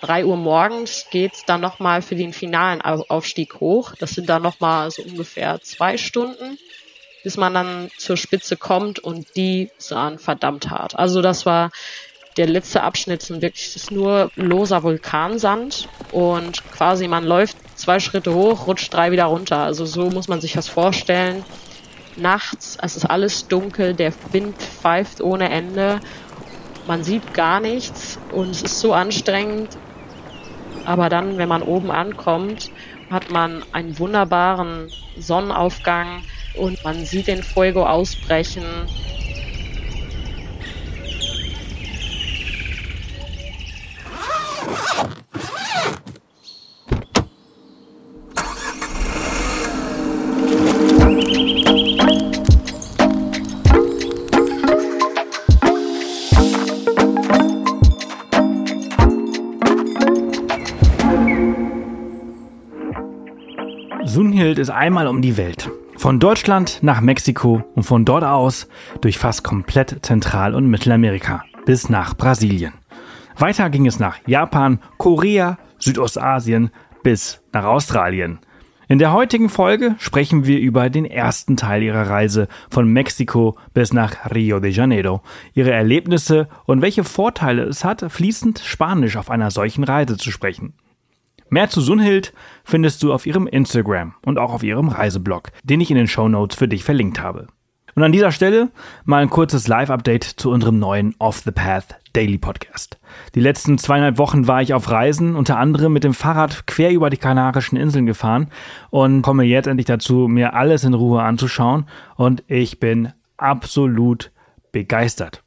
drei Uhr morgens geht's dann nochmal für den finalen Aufstieg hoch. Das sind dann nochmal so ungefähr zwei Stunden, bis man dann zur Spitze kommt und die sahen verdammt hart. Also das war der letzte Abschnitt sind wirklich ist nur loser Vulkansand und quasi man läuft zwei Schritte hoch, rutscht drei wieder runter. Also so muss man sich das vorstellen. Nachts, es ist alles dunkel, der Wind pfeift ohne Ende, man sieht gar nichts und es ist so anstrengend. Aber dann, wenn man oben ankommt, hat man einen wunderbaren Sonnenaufgang und man sieht den Fuego ausbrechen Sunhild ist einmal um die Welt. Von Deutschland nach Mexiko und von dort aus durch fast komplett Zentral- und Mittelamerika bis nach Brasilien. Weiter ging es nach Japan, Korea, Südostasien bis nach Australien. In der heutigen Folge sprechen wir über den ersten Teil ihrer Reise von Mexiko bis nach Rio de Janeiro, ihre Erlebnisse und welche Vorteile es hat, fließend Spanisch auf einer solchen Reise zu sprechen. Mehr zu Sunhild findest du auf ihrem Instagram und auch auf ihrem Reiseblog, den ich in den Show Notes für dich verlinkt habe. Und an dieser Stelle mal ein kurzes Live-Update zu unserem neuen Off the Path Daily Podcast. Die letzten zweieinhalb Wochen war ich auf Reisen, unter anderem mit dem Fahrrad quer über die Kanarischen Inseln gefahren und komme jetzt endlich dazu, mir alles in Ruhe anzuschauen und ich bin absolut begeistert.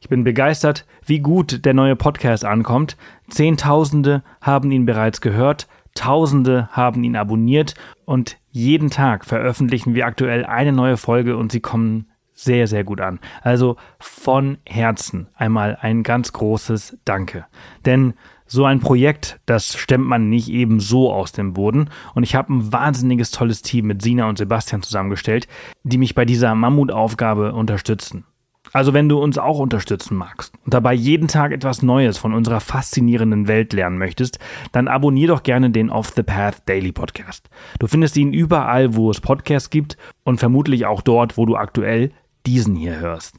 Ich bin begeistert, wie gut der neue Podcast ankommt. Zehntausende haben ihn bereits gehört, Tausende haben ihn abonniert und jeden Tag veröffentlichen wir aktuell eine neue Folge und sie kommen sehr, sehr gut an. Also von Herzen einmal ein ganz großes Danke. Denn so ein Projekt, das stemmt man nicht eben so aus dem Boden. Und ich habe ein wahnsinniges tolles Team mit Sina und Sebastian zusammengestellt, die mich bei dieser Mammutaufgabe unterstützen. Also wenn du uns auch unterstützen magst und dabei jeden Tag etwas Neues von unserer faszinierenden Welt lernen möchtest, dann abonnier doch gerne den Off the Path Daily Podcast. Du findest ihn überall, wo es Podcasts gibt und vermutlich auch dort, wo du aktuell diesen hier hörst.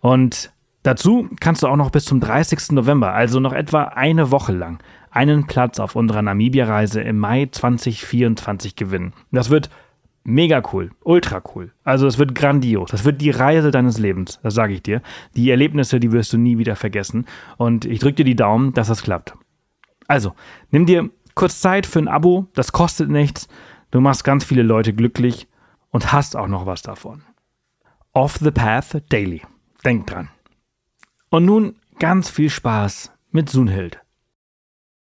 Und dazu kannst du auch noch bis zum 30. November, also noch etwa eine Woche lang, einen Platz auf unserer Namibia-Reise im Mai 2024 gewinnen. Das wird mega cool, ultra cool. Also es wird grandios. Das wird die Reise deines Lebens, das sage ich dir. Die Erlebnisse, die wirst du nie wieder vergessen. Und ich drücke dir die Daumen, dass das klappt. Also, nimm dir kurz Zeit für ein Abo, das kostet nichts. Du machst ganz viele Leute glücklich und hast auch noch was davon. Off the Path Daily. Denk dran. Und nun ganz viel Spaß mit Sunhild.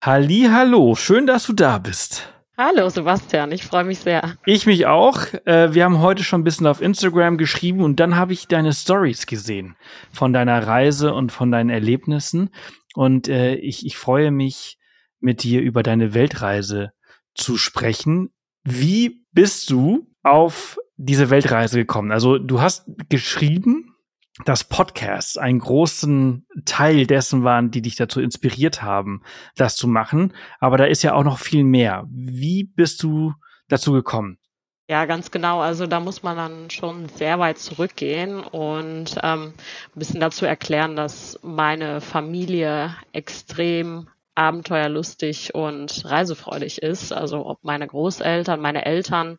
Hallo, schön, dass du da bist. Hallo Sebastian, ich freue mich sehr. Ich mich auch. Äh, wir haben heute schon ein bisschen auf Instagram geschrieben und dann habe ich deine Stories gesehen von deiner Reise und von deinen Erlebnissen. Und äh, ich, ich freue mich, mit dir über deine Weltreise zu sprechen. Wie bist du auf diese Weltreise gekommen? Also du hast geschrieben, dass Podcasts einen großen Teil dessen waren, die dich dazu inspiriert haben, das zu machen. Aber da ist ja auch noch viel mehr. Wie bist du dazu gekommen? Ja, ganz genau. Also da muss man dann schon sehr weit zurückgehen und ähm, ein bisschen dazu erklären, dass meine Familie extrem abenteuerlustig und reisefreudig ist. Also ob meine Großeltern, meine Eltern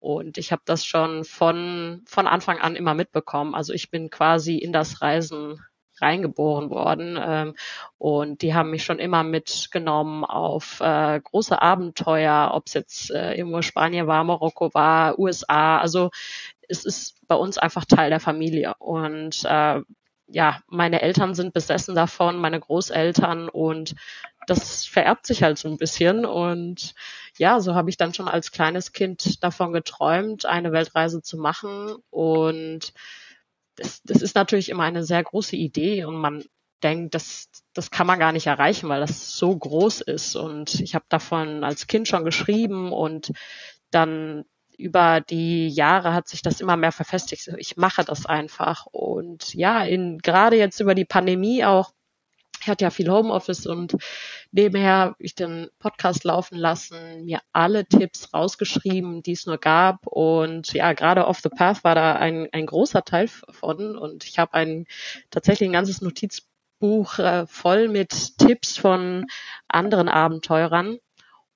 und ich habe das schon von, von Anfang an immer mitbekommen. Also ich bin quasi in das Reisen reingeboren worden. Ähm, und die haben mich schon immer mitgenommen auf äh, große Abenteuer, ob es jetzt äh, irgendwo Spanien war, Marokko war, USA. Also es ist bei uns einfach Teil der Familie. Und äh, ja, meine Eltern sind besessen davon, meine Großeltern und das vererbt sich halt so ein bisschen. Und ja, so habe ich dann schon als kleines Kind davon geträumt, eine Weltreise zu machen. Und das, das ist natürlich immer eine sehr große Idee und man denkt, das, das kann man gar nicht erreichen, weil das so groß ist. Und ich habe davon als Kind schon geschrieben und dann über die Jahre hat sich das immer mehr verfestigt. Ich mache das einfach. Und ja, in, gerade jetzt über die Pandemie auch ich hatte ja viel Homeoffice und nebenher habe ich den Podcast laufen lassen, mir alle Tipps rausgeschrieben, die es nur gab. Und ja, gerade Off the Path war da ein, ein großer Teil von. Und ich habe ein tatsächlich ein ganzes Notizbuch äh, voll mit Tipps von anderen Abenteurern.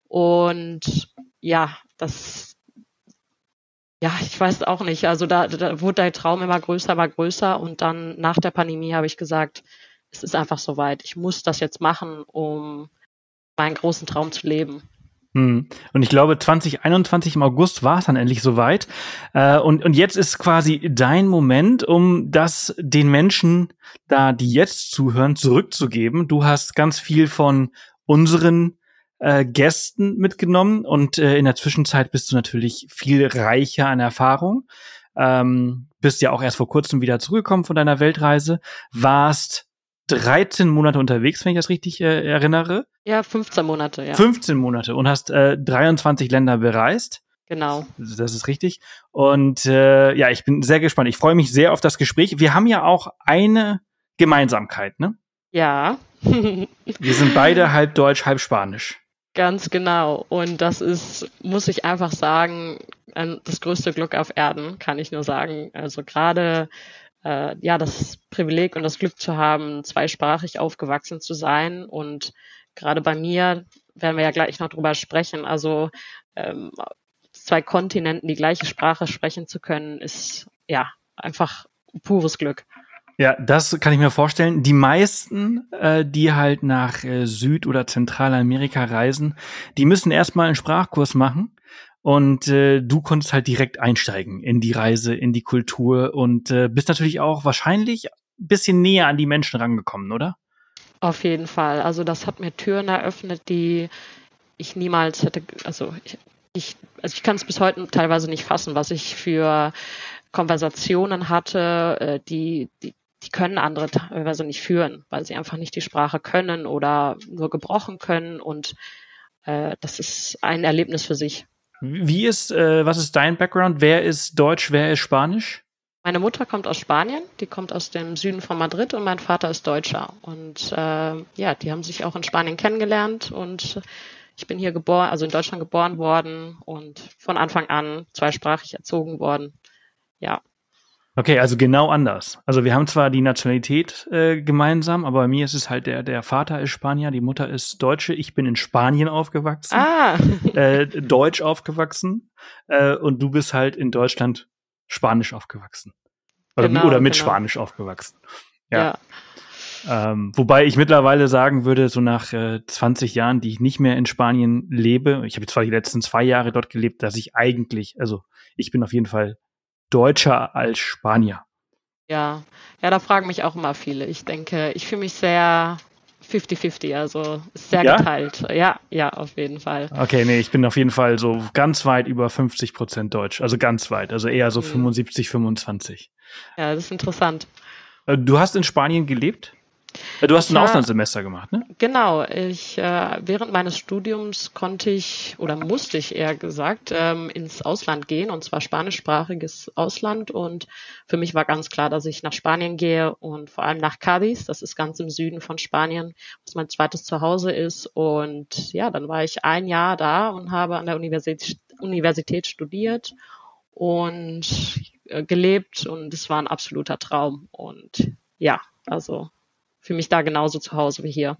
Und ja, das, ja, ich weiß auch nicht. Also da, da wurde der Traum immer größer, immer größer. Und dann nach der Pandemie habe ich gesagt, es ist einfach soweit. Ich muss das jetzt machen, um meinen großen Traum zu leben. Hm. Und ich glaube, 2021 im August war es dann endlich soweit. Äh, und, und jetzt ist quasi dein Moment, um das den Menschen, da die jetzt zuhören, zurückzugeben. Du hast ganz viel von unseren äh, Gästen mitgenommen und äh, in der Zwischenzeit bist du natürlich viel reicher an Erfahrung. Ähm, bist ja auch erst vor kurzem wieder zurückgekommen von deiner Weltreise, warst 13 Monate unterwegs, wenn ich das richtig äh, erinnere. Ja, 15 Monate, ja. 15 Monate und hast äh, 23 Länder bereist. Genau. Das ist richtig. Und äh, ja, ich bin sehr gespannt. Ich freue mich sehr auf das Gespräch. Wir haben ja auch eine Gemeinsamkeit, ne? Ja. Wir sind beide halb deutsch, halb spanisch. Ganz genau. Und das ist, muss ich einfach sagen, das größte Glück auf Erden, kann ich nur sagen. Also gerade äh, ja das Privileg und das Glück zu haben, zweisprachig aufgewachsen zu sein. Und gerade bei mir werden wir ja gleich noch drüber sprechen. Also ähm, zwei Kontinenten die gleiche Sprache sprechen zu können, ist ja einfach pures Glück. Ja, das kann ich mir vorstellen. Die meisten, äh, die halt nach äh, Süd- oder Zentralamerika reisen, die müssen erstmal einen Sprachkurs machen und äh, du konntest halt direkt einsteigen in die Reise, in die Kultur und äh, bist natürlich auch wahrscheinlich ein bisschen näher an die Menschen rangekommen, oder? Auf jeden Fall. Also das hat mir Türen eröffnet, die ich niemals hätte, also ich, ich also ich kann es bis heute teilweise nicht fassen, was ich für Konversationen hatte, äh, die, die, die können andere teilweise nicht führen, weil sie einfach nicht die Sprache können oder nur gebrochen können und äh, das ist ein Erlebnis für sich. Wie ist, äh, was ist dein Background? Wer ist Deutsch, wer ist Spanisch? Meine Mutter kommt aus Spanien, die kommt aus dem Süden von Madrid und mein Vater ist Deutscher. Und äh, ja, die haben sich auch in Spanien kennengelernt und ich bin hier geboren, also in Deutschland geboren worden und von Anfang an zweisprachig erzogen worden. Ja, Okay, also genau anders. Also wir haben zwar die Nationalität äh, gemeinsam, aber bei mir ist es halt der, der Vater ist Spanier, die Mutter ist Deutsche. Ich bin in Spanien aufgewachsen, ah. äh, Deutsch aufgewachsen äh, und du bist halt in Deutschland Spanisch aufgewachsen. Oder, genau, oder mit genau. Spanisch aufgewachsen. Ja. ja. Ähm, wobei ich mittlerweile sagen würde, so nach äh, 20 Jahren, die ich nicht mehr in Spanien lebe, ich habe zwar die letzten zwei Jahre dort gelebt, dass ich eigentlich, also ich bin auf jeden Fall Deutscher als Spanier. Ja, ja, da fragen mich auch immer viele. Ich denke, ich fühle mich sehr 50-50, also sehr ja? geteilt. Ja, ja, auf jeden Fall. Okay, nee, ich bin auf jeden Fall so ganz weit über 50 Prozent Deutsch, also ganz weit, also eher so mhm. 75, 25. Ja, das ist interessant. Äh, du hast in Spanien gelebt? Äh, du hast ein ja, Auslandssemester gemacht, ne? Genau. Ich äh, während meines Studiums konnte ich oder musste ich eher gesagt ähm, ins Ausland gehen und zwar spanischsprachiges Ausland und für mich war ganz klar, dass ich nach Spanien gehe und vor allem nach Cádiz. Das ist ganz im Süden von Spanien, was mein zweites Zuhause ist und ja, dann war ich ein Jahr da und habe an der Universität, Universität studiert und äh, gelebt und es war ein absoluter Traum und ja, also fühle mich da genauso zu Hause wie hier.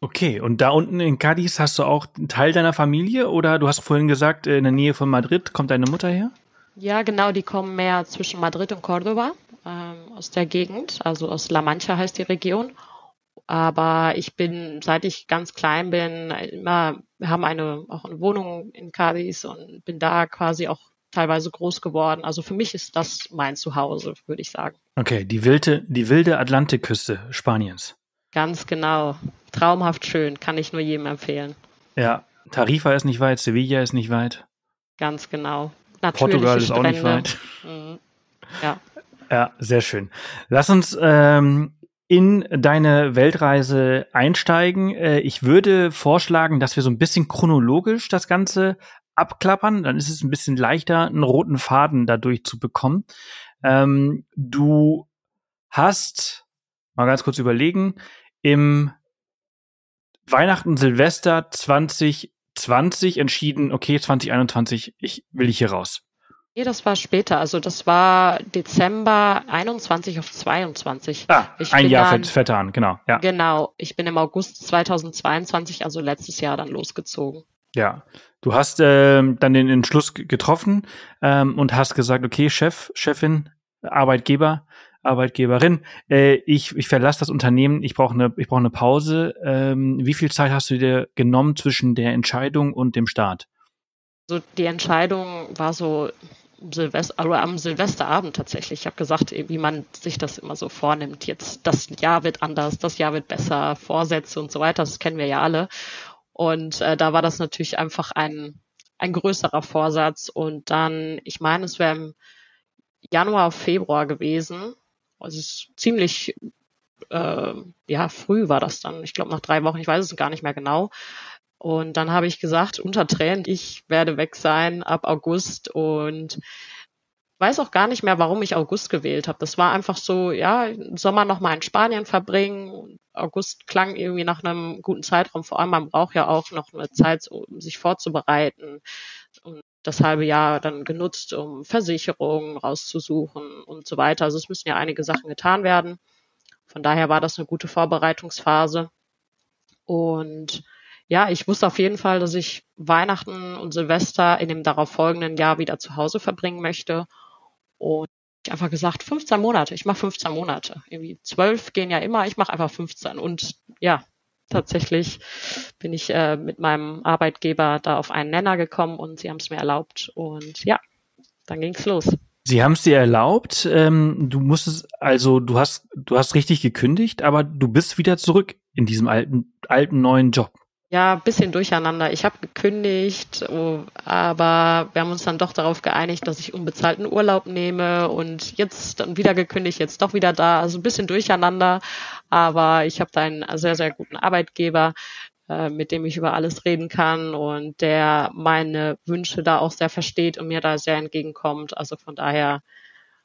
Okay, und da unten in Cadiz hast du auch einen Teil deiner Familie oder du hast vorhin gesagt, in der Nähe von Madrid kommt deine Mutter her? Ja, genau, die kommen mehr zwischen Madrid und Cordoba ähm, aus der Gegend, also aus La Mancha heißt die Region. Aber ich bin, seit ich ganz klein bin, immer, wir haben eine, auch eine Wohnung in Cadiz und bin da quasi auch teilweise groß geworden. Also für mich ist das mein Zuhause, würde ich sagen. Okay, die wilde, die wilde Atlantikküste Spaniens. Ganz genau. Traumhaft schön, kann ich nur jedem empfehlen. Ja, Tarifa ist nicht weit, Sevilla ist nicht weit. Ganz genau. Natürliche Portugal ist Strände. auch nicht weit. Mhm. Ja. Ja, sehr schön. Lass uns ähm, in deine Weltreise einsteigen. Äh, ich würde vorschlagen, dass wir so ein bisschen chronologisch das Ganze abklappern, dann ist es ein bisschen leichter, einen roten Faden dadurch zu bekommen. Ähm, du hast, mal ganz kurz überlegen, im Weihnachten, Silvester 2020 entschieden, okay, 2021, ich will ich hier raus? Nee, das war später. Also das war Dezember 21 auf 22. Ah, ich ein Jahr dann, an, genau. Ja. Genau. Ich bin im August 2022, also letztes Jahr, dann losgezogen. Ja. Du hast ähm, dann den Entschluss getroffen ähm, und hast gesagt, okay, Chef, Chefin, Arbeitgeber, Arbeitgeberin, äh, ich, ich verlasse das Unternehmen, ich brauche eine, ich brauche Pause. Ähm, wie viel Zeit hast du dir genommen zwischen der Entscheidung und dem Start? So die Entscheidung war so Silvester, also am Silvesterabend tatsächlich. Ich habe gesagt, wie man sich das immer so vornimmt. Jetzt das Jahr wird anders, das Jahr wird besser, Vorsätze und so weiter. Das kennen wir ja alle. Und äh, da war das natürlich einfach ein ein größerer Vorsatz. Und dann, ich meine, es wäre im Januar, Februar gewesen. Also es ist ziemlich äh, ja früh war das dann. Ich glaube nach drei Wochen. Ich weiß es gar nicht mehr genau. Und dann habe ich gesagt, unter Tränen, ich werde weg sein ab August und weiß auch gar nicht mehr, warum ich August gewählt habe. Das war einfach so, ja, Sommer noch mal in Spanien verbringen. August klang irgendwie nach einem guten Zeitraum. Vor allem, man braucht ja auch noch eine Zeit, um sich vorzubereiten. Und das halbe Jahr dann genutzt, um Versicherungen rauszusuchen und so weiter. Also es müssen ja einige Sachen getan werden. Von daher war das eine gute Vorbereitungsphase. Und ja, ich wusste auf jeden Fall, dass ich Weihnachten und Silvester in dem darauffolgenden Jahr wieder zu Hause verbringen möchte. Und ich einfach gesagt, 15 Monate, ich mache 15 Monate. Irgendwie zwölf gehen ja immer, ich mache einfach 15. Und ja, tatsächlich bin ich äh, mit meinem Arbeitgeber da auf einen Nenner gekommen und sie haben es mir erlaubt. Und ja, dann ging's los. Sie haben es dir erlaubt. Ähm, du musstest, also du hast, du hast richtig gekündigt, aber du bist wieder zurück in diesem alten, alten neuen Job. Ja, bisschen durcheinander. Ich habe gekündigt, oh, aber wir haben uns dann doch darauf geeinigt, dass ich unbezahlten Urlaub nehme und jetzt dann wieder gekündigt, jetzt doch wieder da. Also ein bisschen durcheinander, aber ich habe da einen sehr, sehr guten Arbeitgeber, äh, mit dem ich über alles reden kann und der meine Wünsche da auch sehr versteht und mir da sehr entgegenkommt. Also von daher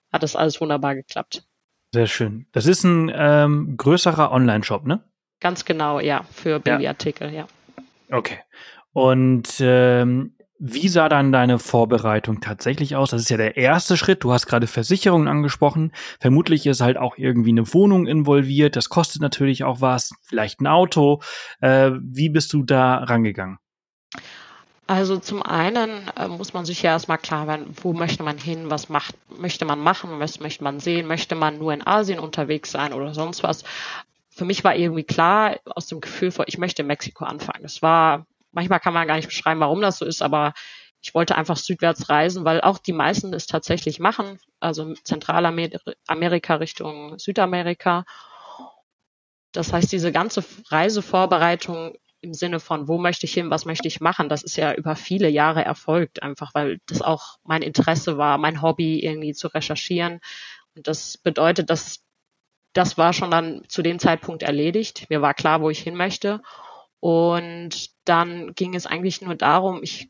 hat das alles wunderbar geklappt. Sehr schön. Das ist ein ähm, größerer Online-Shop, ne? Ganz genau, ja, für Babyartikel, ja. ja. Okay. Und ähm, wie sah dann deine Vorbereitung tatsächlich aus? Das ist ja der erste Schritt. Du hast gerade Versicherungen angesprochen. Vermutlich ist halt auch irgendwie eine Wohnung involviert. Das kostet natürlich auch was. Vielleicht ein Auto. Äh, wie bist du da rangegangen? Also zum einen äh, muss man sich ja erstmal klar werden, wo möchte man hin, was macht, möchte man machen, was möchte man sehen, möchte man nur in Asien unterwegs sein oder sonst was für mich war irgendwie klar aus dem Gefühl vor, ich möchte in Mexiko anfangen. Es war, manchmal kann man gar nicht beschreiben, warum das so ist, aber ich wollte einfach südwärts reisen, weil auch die meisten es tatsächlich machen, also Zentralamerika Richtung Südamerika. Das heißt, diese ganze Reisevorbereitung im Sinne von, wo möchte ich hin, was möchte ich machen, das ist ja über viele Jahre erfolgt, einfach weil das auch mein Interesse war, mein Hobby irgendwie zu recherchieren. Und das bedeutet, dass das war schon dann zu dem Zeitpunkt erledigt. Mir war klar, wo ich hin möchte. Und dann ging es eigentlich nur darum, ich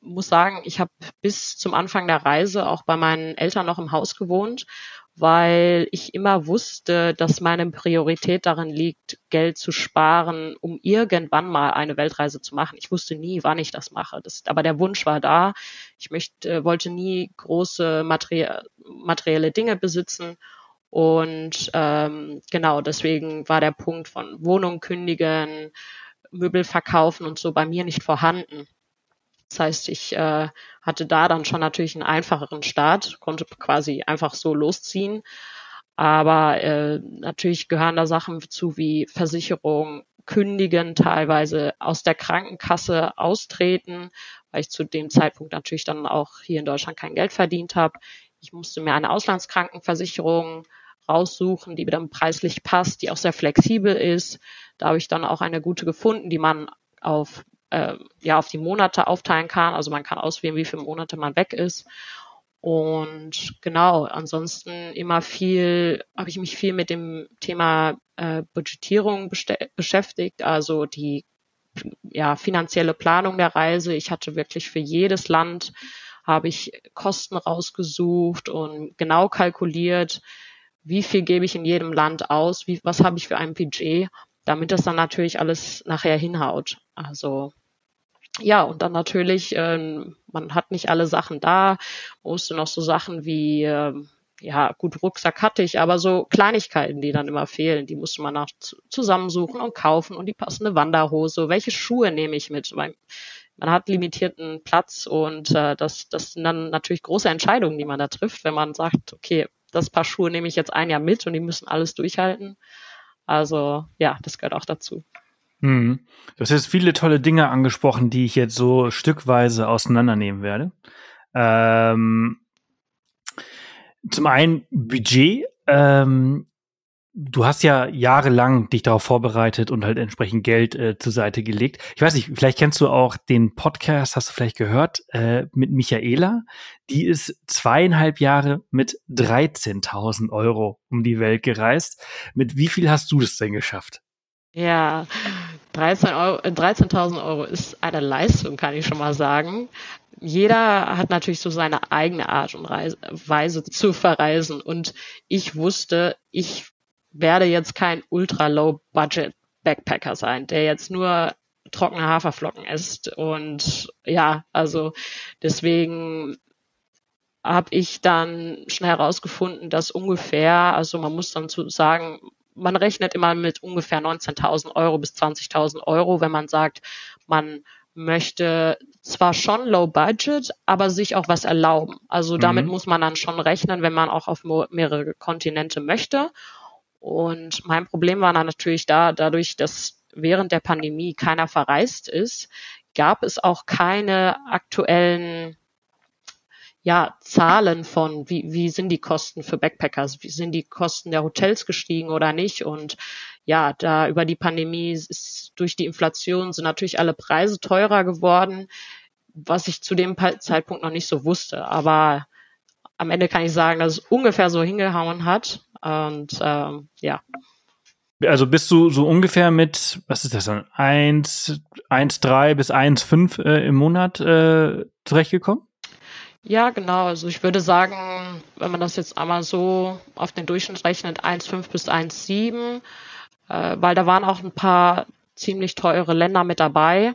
muss sagen, ich habe bis zum Anfang der Reise auch bei meinen Eltern noch im Haus gewohnt, weil ich immer wusste, dass meine Priorität darin liegt, Geld zu sparen, um irgendwann mal eine Weltreise zu machen. Ich wusste nie, wann ich das mache. Das, aber der Wunsch war da. Ich möchte, wollte nie große materielle Dinge besitzen und ähm, genau, deswegen war der Punkt von Wohnung kündigen, Möbel verkaufen und so bei mir nicht vorhanden. Das heißt, ich äh, hatte da dann schon natürlich einen einfacheren Start, konnte quasi einfach so losziehen. Aber äh, natürlich gehören da Sachen zu wie Versicherung, kündigen, teilweise aus der Krankenkasse austreten, weil ich zu dem Zeitpunkt natürlich dann auch hier in Deutschland kein Geld verdient habe. Ich musste mir eine Auslandskrankenversicherung raussuchen, die dann preislich passt, die auch sehr flexibel ist. Da habe ich dann auch eine gute gefunden, die man auf äh, ja auf die Monate aufteilen kann. Also man kann auswählen, wie viele Monate man weg ist. Und genau, ansonsten immer viel, habe ich mich viel mit dem Thema äh, Budgetierung beschäftigt, also die ja, finanzielle Planung der Reise. Ich hatte wirklich für jedes Land habe ich Kosten rausgesucht und genau kalkuliert, wie viel gebe ich in jedem Land aus, wie, was habe ich für ein Budget. damit das dann natürlich alles nachher hinhaut. Also ja, und dann natürlich, ähm, man hat nicht alle Sachen da, musste noch so Sachen wie, äh, ja, gut, Rucksack hatte ich, aber so Kleinigkeiten, die dann immer fehlen, die musste man nach zusammensuchen und kaufen und die passende Wanderhose, welche Schuhe nehme ich mit, weil man hat limitierten Platz und äh, das, das sind dann natürlich große Entscheidungen, die man da trifft, wenn man sagt, okay, das Paar Schuhe nehme ich jetzt ein Jahr mit und die müssen alles durchhalten. Also ja, das gehört auch dazu. Mhm. Du hast jetzt viele tolle Dinge angesprochen, die ich jetzt so stückweise auseinandernehmen werde. Ähm, zum einen Budget. Ähm, du hast ja jahrelang dich darauf vorbereitet und halt entsprechend Geld äh, zur Seite gelegt. Ich weiß nicht, vielleicht kennst du auch den Podcast, hast du vielleicht gehört, äh, mit Michaela. Die ist zweieinhalb Jahre mit 13.000 Euro um die Welt gereist. Mit wie viel hast du das denn geschafft? Ja, 13.000 Euro, 13 Euro ist eine Leistung, kann ich schon mal sagen. Jeder hat natürlich so seine eigene Art und Weise zu verreisen. Und ich wusste, ich werde jetzt kein ultra-low-budget-Backpacker sein, der jetzt nur trockene Haferflocken isst. Und ja, also deswegen habe ich dann schnell herausgefunden, dass ungefähr, also man muss dann zu sagen, man rechnet immer mit ungefähr 19.000 Euro bis 20.000 Euro, wenn man sagt, man möchte zwar schon low budget, aber sich auch was erlauben. Also damit mhm. muss man dann schon rechnen, wenn man auch auf mehrere Kontinente möchte. Und mein Problem war dann natürlich da, dadurch, dass während der Pandemie keiner verreist ist, gab es auch keine aktuellen ja, Zahlen von, wie, wie sind die Kosten für Backpackers, wie sind die Kosten der Hotels gestiegen oder nicht. Und ja, da über die Pandemie ist durch die Inflation sind natürlich alle Preise teurer geworden, was ich zu dem Zeitpunkt noch nicht so wusste. Aber am Ende kann ich sagen, dass es ungefähr so hingehauen hat. Und ähm, ja. Also bist du so ungefähr mit, was ist das dann, 1, 1,3 bis 1,5 äh, im Monat äh, zurechtgekommen? Ja, genau. Also ich würde sagen, wenn man das jetzt einmal so auf den Durchschnitt rechnet, 1,5 bis 1,7, äh, weil da waren auch ein paar ziemlich teure Länder mit dabei.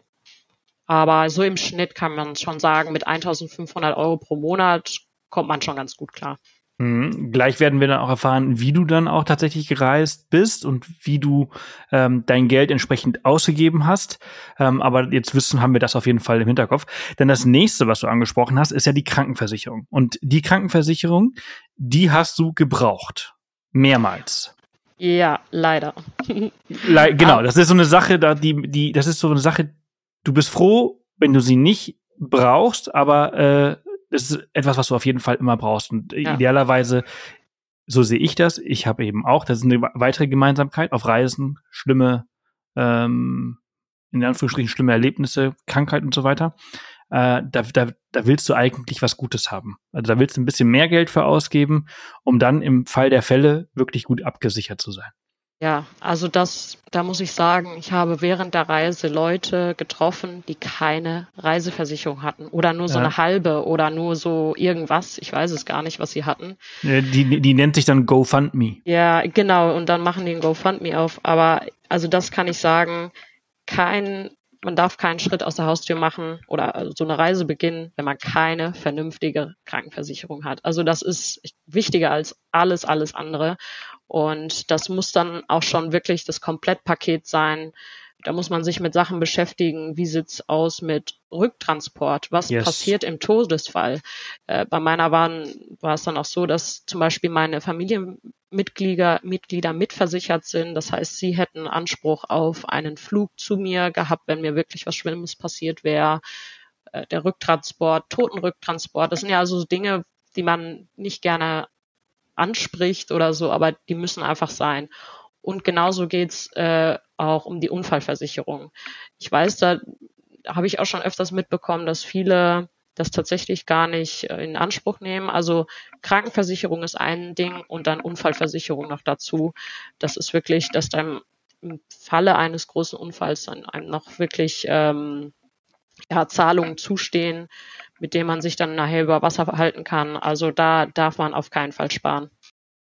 Aber so im Schnitt kann man schon sagen, mit 1500 Euro pro Monat kommt man schon ganz gut klar. Mhm. Gleich werden wir dann auch erfahren, wie du dann auch tatsächlich gereist bist und wie du ähm, dein Geld entsprechend ausgegeben hast. Ähm, aber jetzt wissen, haben wir das auf jeden Fall im Hinterkopf. Denn das nächste, was du angesprochen hast, ist ja die Krankenversicherung. Und die Krankenversicherung, die hast du gebraucht. Mehrmals. Ja, leider. Le genau, das ist so eine Sache, da die, die, das ist so eine Sache, du bist froh, wenn du sie nicht brauchst, aber äh, das ist etwas, was du auf jeden Fall immer brauchst. Und ja. idealerweise, so sehe ich das, ich habe eben auch, das ist eine weitere Gemeinsamkeit, auf Reisen schlimme, ähm, in Anführungsstrichen schlimme Erlebnisse, Krankheit und so weiter. Äh, da, da, da willst du eigentlich was Gutes haben. Also da willst du ein bisschen mehr Geld für ausgeben, um dann im Fall der Fälle wirklich gut abgesichert zu sein. Ja, also das, da muss ich sagen, ich habe während der Reise Leute getroffen, die keine Reiseversicherung hatten oder nur so ja. eine halbe oder nur so irgendwas. Ich weiß es gar nicht, was sie hatten. Die, die nennt sich dann GoFundMe. Ja, genau. Und dann machen die ein GoFundMe auf. Aber also das kann ich sagen, kein, man darf keinen Schritt aus der Haustür machen oder so eine Reise beginnen, wenn man keine vernünftige Krankenversicherung hat. Also das ist wichtiger als alles, alles andere. Und das muss dann auch schon wirklich das Komplettpaket sein. Da muss man sich mit Sachen beschäftigen. Wie sieht's aus mit Rücktransport? Was yes. passiert im Todesfall? Äh, bei meiner waren, war es dann auch so, dass zum Beispiel meine Familienmitglieder Mitglieder mitversichert sind. Das heißt, sie hätten Anspruch auf einen Flug zu mir gehabt, wenn mir wirklich was Schlimmes passiert wäre. Äh, der Rücktransport, Totenrücktransport, das sind ja also Dinge, die man nicht gerne anspricht oder so, aber die müssen einfach sein. Und genauso geht's äh, auch um die Unfallversicherung. Ich weiß, da habe ich auch schon öfters mitbekommen, dass viele das tatsächlich gar nicht äh, in Anspruch nehmen. Also Krankenversicherung ist ein Ding und dann Unfallversicherung noch dazu. Das ist wirklich, dass dann im Falle eines großen Unfalls dann einem noch wirklich ähm, ja, Zahlungen zustehen, mit dem man sich dann nachher über Wasser verhalten kann. Also da darf man auf keinen Fall sparen.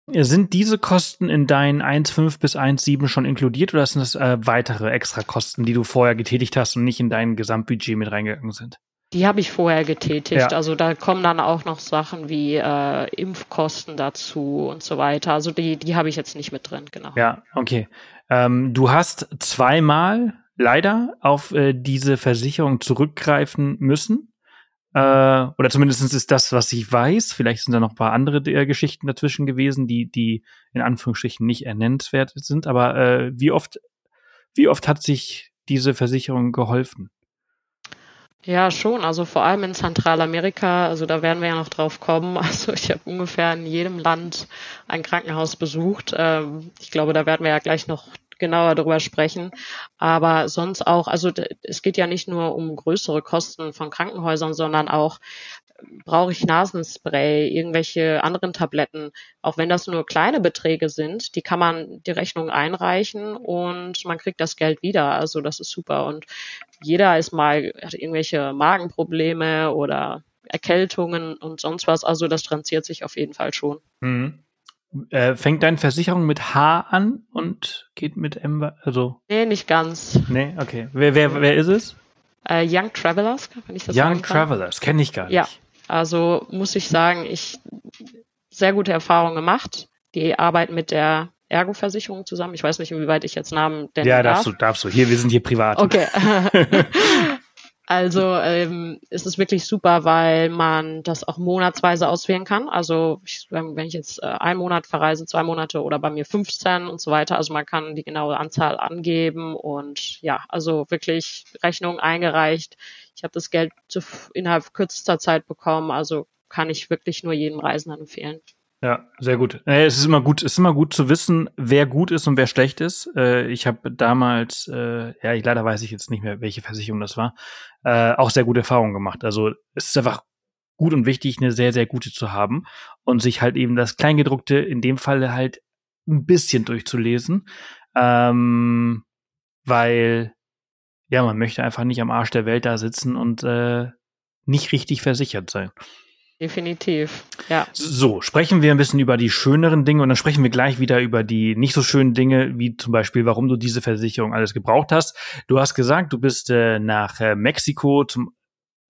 Sind diese Kosten in deinen 1,5 bis 1,7 schon inkludiert oder sind das äh, weitere Extrakosten, die du vorher getätigt hast und nicht in dein Gesamtbudget mit reingegangen sind? Die habe ich vorher getätigt. Ja. Also da kommen dann auch noch Sachen wie äh, Impfkosten dazu und so weiter. Also die, die habe ich jetzt nicht mit drin, genau. Ja, okay. Ähm, du hast zweimal leider auf äh, diese Versicherung zurückgreifen müssen. Äh, oder zumindest ist das, was ich weiß. Vielleicht sind da noch ein paar andere äh, Geschichten dazwischen gewesen, die, die in Anführungsstrichen nicht ernennenswert sind. Aber äh, wie oft, wie oft hat sich diese Versicherung geholfen? Ja, schon. Also vor allem in Zentralamerika, also da werden wir ja noch drauf kommen. Also ich habe ungefähr in jedem Land ein Krankenhaus besucht. Ähm, ich glaube, da werden wir ja gleich noch genauer darüber sprechen. Aber sonst auch, also es geht ja nicht nur um größere Kosten von Krankenhäusern, sondern auch brauche ich Nasenspray, irgendwelche anderen Tabletten, auch wenn das nur kleine Beträge sind, die kann man die Rechnung einreichen und man kriegt das Geld wieder. Also das ist super. Und jeder ist mal, hat irgendwelche Magenprobleme oder Erkältungen und sonst was. Also das transiert sich auf jeden Fall schon. Mhm. Äh, fängt deine Versicherung mit H an und geht mit M, also? Nee, nicht ganz. Nee, okay. Wer, wer, wer ist es? Äh, Young Travelers, wenn ich das Young sagen kann. Travelers, kenne ich gar nicht. Ja, also muss ich sagen, ich sehr gute Erfahrungen gemacht. Die arbeiten mit der Ergo-Versicherung zusammen. Ich weiß nicht, inwieweit ich jetzt Namen denn Ja, darfst darf. du, darfst du. Hier, wir sind hier privat. Okay. Also ähm, ist es wirklich super, weil man das auch monatsweise auswählen kann. Also ich, wenn ich jetzt äh, einen Monat verreise, zwei Monate oder bei mir 15 und so weiter. Also man kann die genaue Anzahl angeben und ja, also wirklich Rechnung eingereicht. Ich habe das Geld zu, innerhalb kürzester Zeit bekommen. Also kann ich wirklich nur jedem Reisenden empfehlen. Ja, sehr gut. Es ist immer gut, es ist immer gut zu wissen, wer gut ist und wer schlecht ist. Äh, ich habe damals, äh, ja, ich, leider weiß ich jetzt nicht mehr, welche Versicherung das war, äh, auch sehr gute Erfahrungen gemacht. Also es ist einfach gut und wichtig, eine sehr, sehr gute zu haben und sich halt eben das Kleingedruckte in dem Fall halt ein bisschen durchzulesen, ähm, weil ja, man möchte einfach nicht am Arsch der Welt da sitzen und äh, nicht richtig versichert sein. Definitiv, ja. So, sprechen wir ein bisschen über die schöneren Dinge und dann sprechen wir gleich wieder über die nicht so schönen Dinge, wie zum Beispiel, warum du diese Versicherung alles gebraucht hast. Du hast gesagt, du bist äh, nach äh, Mexiko zum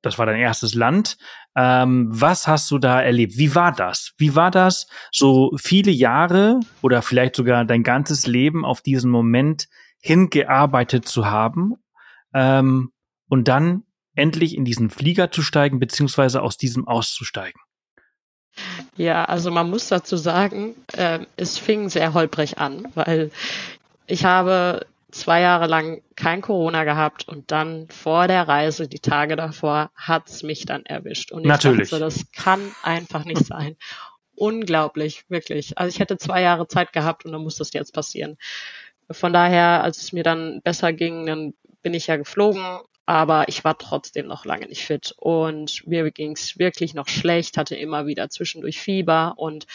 das war dein erstes Land. Ähm, was hast du da erlebt? Wie war das? Wie war das, so viele Jahre oder vielleicht sogar dein ganzes Leben auf diesen Moment hingearbeitet zu haben ähm, und dann endlich in diesen Flieger zu steigen, beziehungsweise aus diesem auszusteigen? Ja, also man muss dazu sagen, äh, es fing sehr holprig an, weil ich habe zwei Jahre lang kein Corona gehabt und dann vor der Reise, die Tage davor, hat's mich dann erwischt. Und ich Natürlich. dachte, das kann einfach nicht sein. Unglaublich, wirklich. Also ich hätte zwei Jahre Zeit gehabt und dann muss das jetzt passieren. Von daher, als es mir dann besser ging, dann bin ich ja geflogen aber ich war trotzdem noch lange nicht fit und mir ging's wirklich noch schlecht, hatte immer wieder zwischendurch Fieber und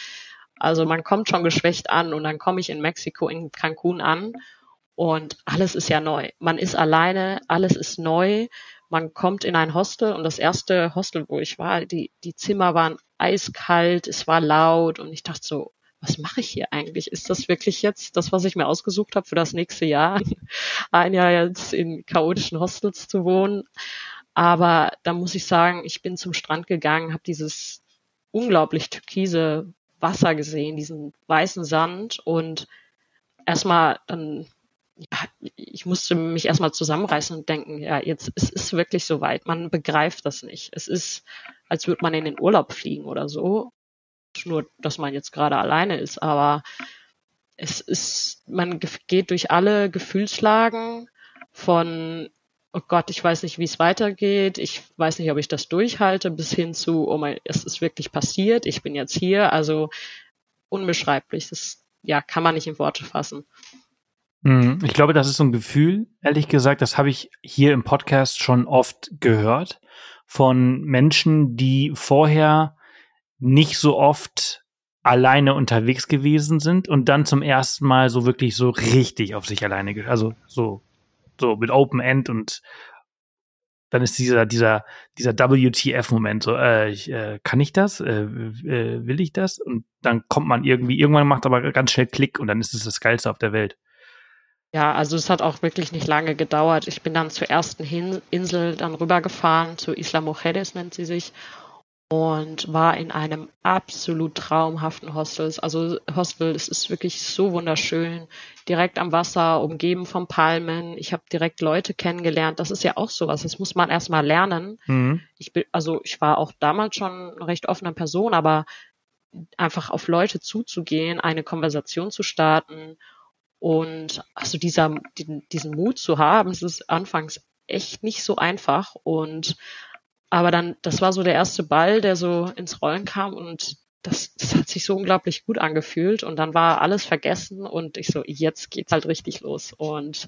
also man kommt schon geschwächt an und dann komme ich in Mexiko, in Cancun an und alles ist ja neu. Man ist alleine, alles ist neu. Man kommt in ein Hostel und das erste Hostel, wo ich war, die, die Zimmer waren eiskalt, es war laut und ich dachte so, was mache ich hier eigentlich? Ist das wirklich jetzt das, was ich mir ausgesucht habe für das nächste Jahr? Ein Jahr jetzt in chaotischen Hostels zu wohnen. Aber da muss ich sagen, ich bin zum Strand gegangen, habe dieses unglaublich türkise Wasser gesehen, diesen weißen Sand und erstmal dann ich musste mich erstmal zusammenreißen und denken, ja, jetzt es ist wirklich soweit. Man begreift das nicht. Es ist, als würde man in den Urlaub fliegen oder so nur, dass man jetzt gerade alleine ist, aber es ist, man geht durch alle Gefühlslagen von, oh Gott, ich weiß nicht, wie es weitergeht, ich weiß nicht, ob ich das durchhalte, bis hin zu, oh mein, es ist wirklich passiert, ich bin jetzt hier, also unbeschreiblich, das, ja, kann man nicht in Worte fassen. Mhm. Ich glaube, das ist so ein Gefühl, ehrlich gesagt, das habe ich hier im Podcast schon oft gehört von Menschen, die vorher nicht so oft alleine unterwegs gewesen sind und dann zum ersten Mal so wirklich so richtig auf sich alleine, also so, so mit Open End und dann ist dieser, dieser, dieser WTF-Moment so, äh, ich, äh, kann ich das? Äh, äh, will ich das? Und dann kommt man irgendwie, irgendwann macht aber ganz schnell Klick und dann ist es das Geilste auf der Welt. Ja, also es hat auch wirklich nicht lange gedauert. Ich bin dann zur ersten Insel dann rübergefahren, zu Isla Mujeres nennt sie sich und war in einem absolut traumhaften Hostel. Also Hostel, es ist wirklich so wunderschön, direkt am Wasser, umgeben von Palmen. Ich habe direkt Leute kennengelernt. Das ist ja auch sowas, das muss man erstmal lernen. Mhm. Ich bin, also ich war auch damals schon eine recht offene Person, aber einfach auf Leute zuzugehen, eine Konversation zu starten und also dieser, diesen Mut zu haben, es ist anfangs echt nicht so einfach und aber dann, das war so der erste Ball, der so ins Rollen kam und das, das hat sich so unglaublich gut angefühlt und dann war alles vergessen und ich so, jetzt geht's halt richtig los und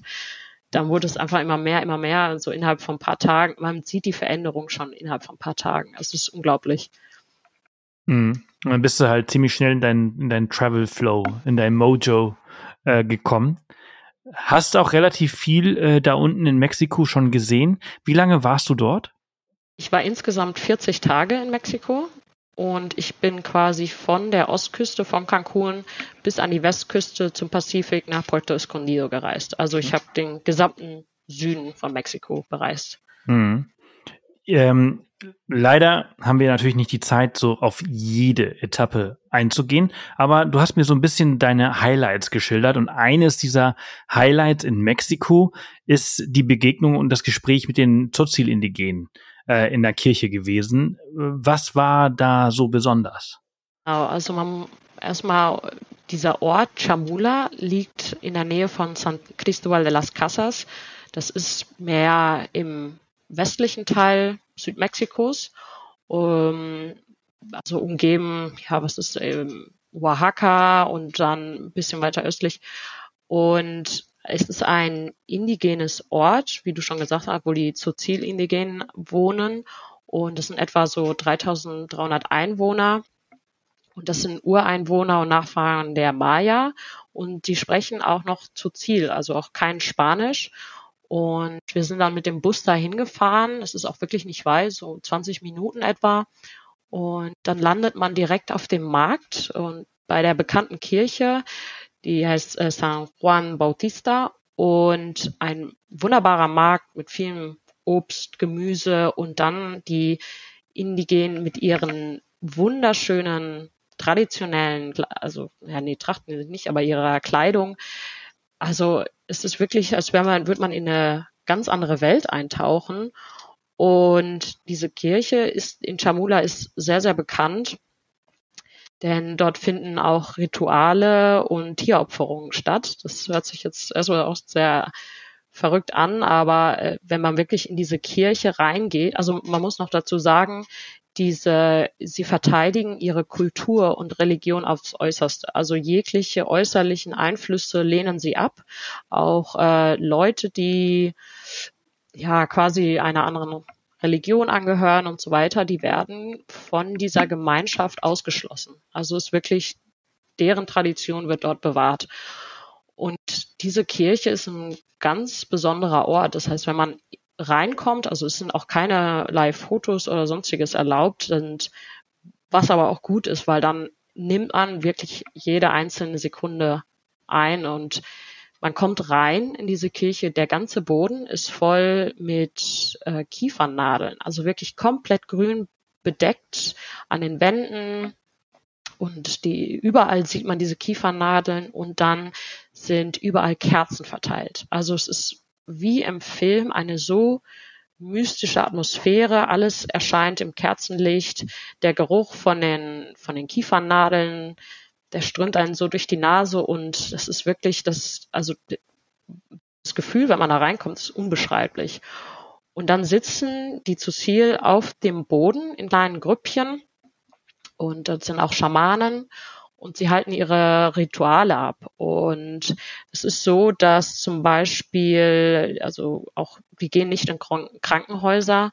dann wurde es einfach immer mehr, immer mehr, so innerhalb von ein paar Tagen. Man sieht die Veränderung schon innerhalb von ein paar Tagen. Es ist unglaublich. Mhm. Dann bist du halt ziemlich schnell in deinen in dein Travel Flow, in dein Mojo äh, gekommen. Hast auch relativ viel äh, da unten in Mexiko schon gesehen. Wie lange warst du dort? Ich war insgesamt 40 Tage in Mexiko und ich bin quasi von der Ostküste von Cancun bis an die Westküste zum Pazifik nach Puerto Escondido gereist. Also ich habe den gesamten Süden von Mexiko bereist. Hm. Ähm, leider haben wir natürlich nicht die Zeit, so auf jede Etappe einzugehen, aber du hast mir so ein bisschen deine Highlights geschildert und eines dieser Highlights in Mexiko ist die Begegnung und das Gespräch mit den Tzotzil-Indigenen äh, in der Kirche gewesen. Was war da so besonders? Also man erstmal dieser Ort Chamula liegt in der Nähe von San Cristobal de las Casas. Das ist mehr im westlichen Teil Südmexikos, um, also umgeben, ja, was ist ähm, Oaxaca und dann ein bisschen weiter östlich. Und es ist ein indigenes Ort, wie du schon gesagt hast, wo die Zozil-Indigenen wohnen. Und das sind etwa so 3300 Einwohner. Und das sind Ureinwohner und Nachfahren der Maya. Und die sprechen auch noch Zozil, also auch kein Spanisch. Und wir sind dann mit dem Bus dahin gefahren. Es ist auch wirklich nicht weit, so 20 Minuten etwa. Und dann landet man direkt auf dem Markt und bei der bekannten Kirche die heißt äh, San Juan Bautista und ein wunderbarer Markt mit vielem Obst, Gemüse und dann die Indigenen mit ihren wunderschönen traditionellen, also ja nee, Trachten nicht, aber ihrer Kleidung. Also es ist wirklich, als wäre man, würde man in eine ganz andere Welt eintauchen. Und diese Kirche ist in Chamula ist sehr, sehr bekannt denn dort finden auch Rituale und Tieropferungen statt. Das hört sich jetzt erstmal auch sehr verrückt an, aber äh, wenn man wirklich in diese Kirche reingeht, also man muss noch dazu sagen, diese, sie verteidigen ihre Kultur und Religion aufs Äußerste. Also jegliche äußerlichen Einflüsse lehnen sie ab. Auch äh, Leute, die ja quasi einer anderen Religion angehören und so weiter, die werden von dieser Gemeinschaft ausgeschlossen. Also ist wirklich, deren Tradition wird dort bewahrt. Und diese Kirche ist ein ganz besonderer Ort. Das heißt, wenn man reinkommt, also es sind auch keine Live-Fotos oder sonstiges erlaubt, und was aber auch gut ist, weil dann nimmt man wirklich jede einzelne Sekunde ein und man kommt rein in diese Kirche, der ganze Boden ist voll mit äh, Kiefernadeln, also wirklich komplett grün bedeckt an den Wänden. Und die überall sieht man diese Kiefernadeln und dann sind überall Kerzen verteilt. Also es ist wie im Film eine so mystische Atmosphäre, alles erscheint im Kerzenlicht, der Geruch von den von den Kiefernadeln der strömt einen so durch die Nase und das ist wirklich das, also das Gefühl, wenn man da reinkommt, ist unbeschreiblich. Und dann sitzen die zu Ziel auf dem Boden in kleinen Grüppchen und dort sind auch Schamanen und sie halten ihre Rituale ab. Und es ist so, dass zum Beispiel, also auch, wir gehen nicht in Krankenhäuser,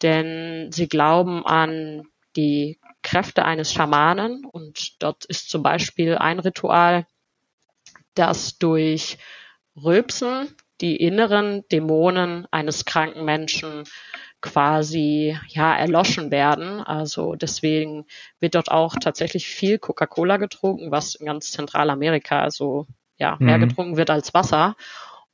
denn sie glauben an die Kräfte eines Schamanen und dort ist zum Beispiel ein Ritual, das durch Rülpsen die inneren Dämonen eines kranken Menschen quasi ja erloschen werden. Also deswegen wird dort auch tatsächlich viel Coca-Cola getrunken, was in ganz Zentralamerika so ja mehr mhm. getrunken wird als Wasser.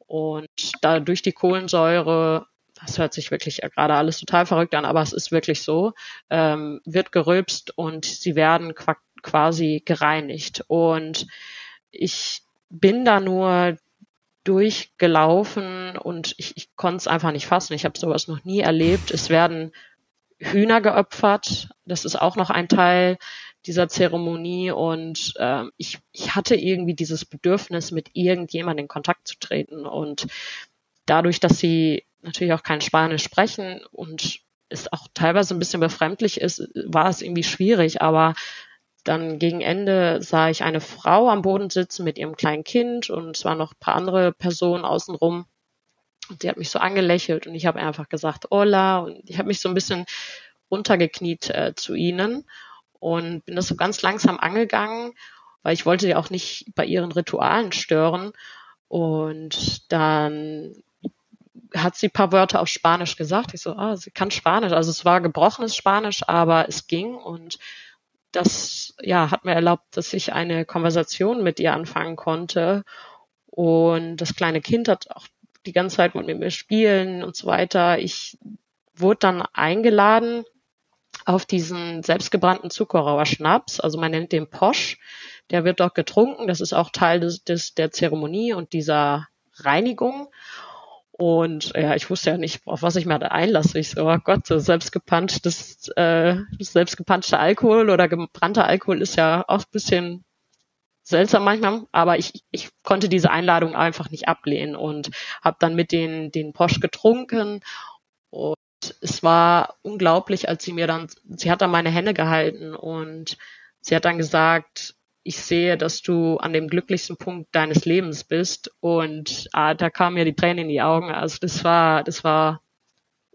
Und da durch die Kohlensäure, das hört sich wirklich gerade alles total verrückt an, aber es ist wirklich so, ähm, wird gerülpst und sie werden quasi gereinigt. Und ich bin da nur durchgelaufen und ich, ich konnte es einfach nicht fassen. Ich habe sowas noch nie erlebt. Es werden Hühner geopfert. Das ist auch noch ein Teil dieser Zeremonie und äh, ich, ich hatte irgendwie dieses Bedürfnis, mit irgendjemandem in Kontakt zu treten und dadurch, dass sie natürlich auch kein Spanisch sprechen und es auch teilweise ein bisschen befremdlich ist, war es irgendwie schwierig, aber dann gegen Ende sah ich eine Frau am Boden sitzen mit ihrem kleinen Kind und es waren noch ein paar andere Personen außenrum. Und sie hat mich so angelächelt und ich habe einfach gesagt, hola. Und ich habe mich so ein bisschen runtergekniet äh, zu ihnen und bin das so ganz langsam angegangen, weil ich wollte sie auch nicht bei ihren Ritualen stören. Und dann hat sie paar Wörter auf Spanisch gesagt. Ich so, ah, sie kann Spanisch. Also es war gebrochenes Spanisch, aber es ging und das ja hat mir erlaubt, dass ich eine Konversation mit ihr anfangen konnte. Und das kleine Kind hat auch die ganze Zeit mit mir spielen und so weiter. Ich wurde dann eingeladen auf diesen selbstgebrannten Zuckerrauer Schnaps, also man nennt den Posch. Der wird dort getrunken. Das ist auch Teil des, des der Zeremonie und dieser Reinigung. Und ja, ich wusste ja nicht, auf was ich mir da einlasse. Ich so, oh Gott, so selbstgepanschtes, äh, selbstgepanschter Alkohol oder gebrannter Alkohol ist ja auch ein bisschen seltsam manchmal, aber ich, ich konnte diese Einladung einfach nicht ablehnen und habe dann mit den, den Posch getrunken und es war unglaublich, als sie mir dann, sie hat dann meine Hände gehalten und sie hat dann gesagt, ich sehe, dass du an dem glücklichsten Punkt deines Lebens bist und ah, da kamen mir die Tränen in die Augen. Also das war, das war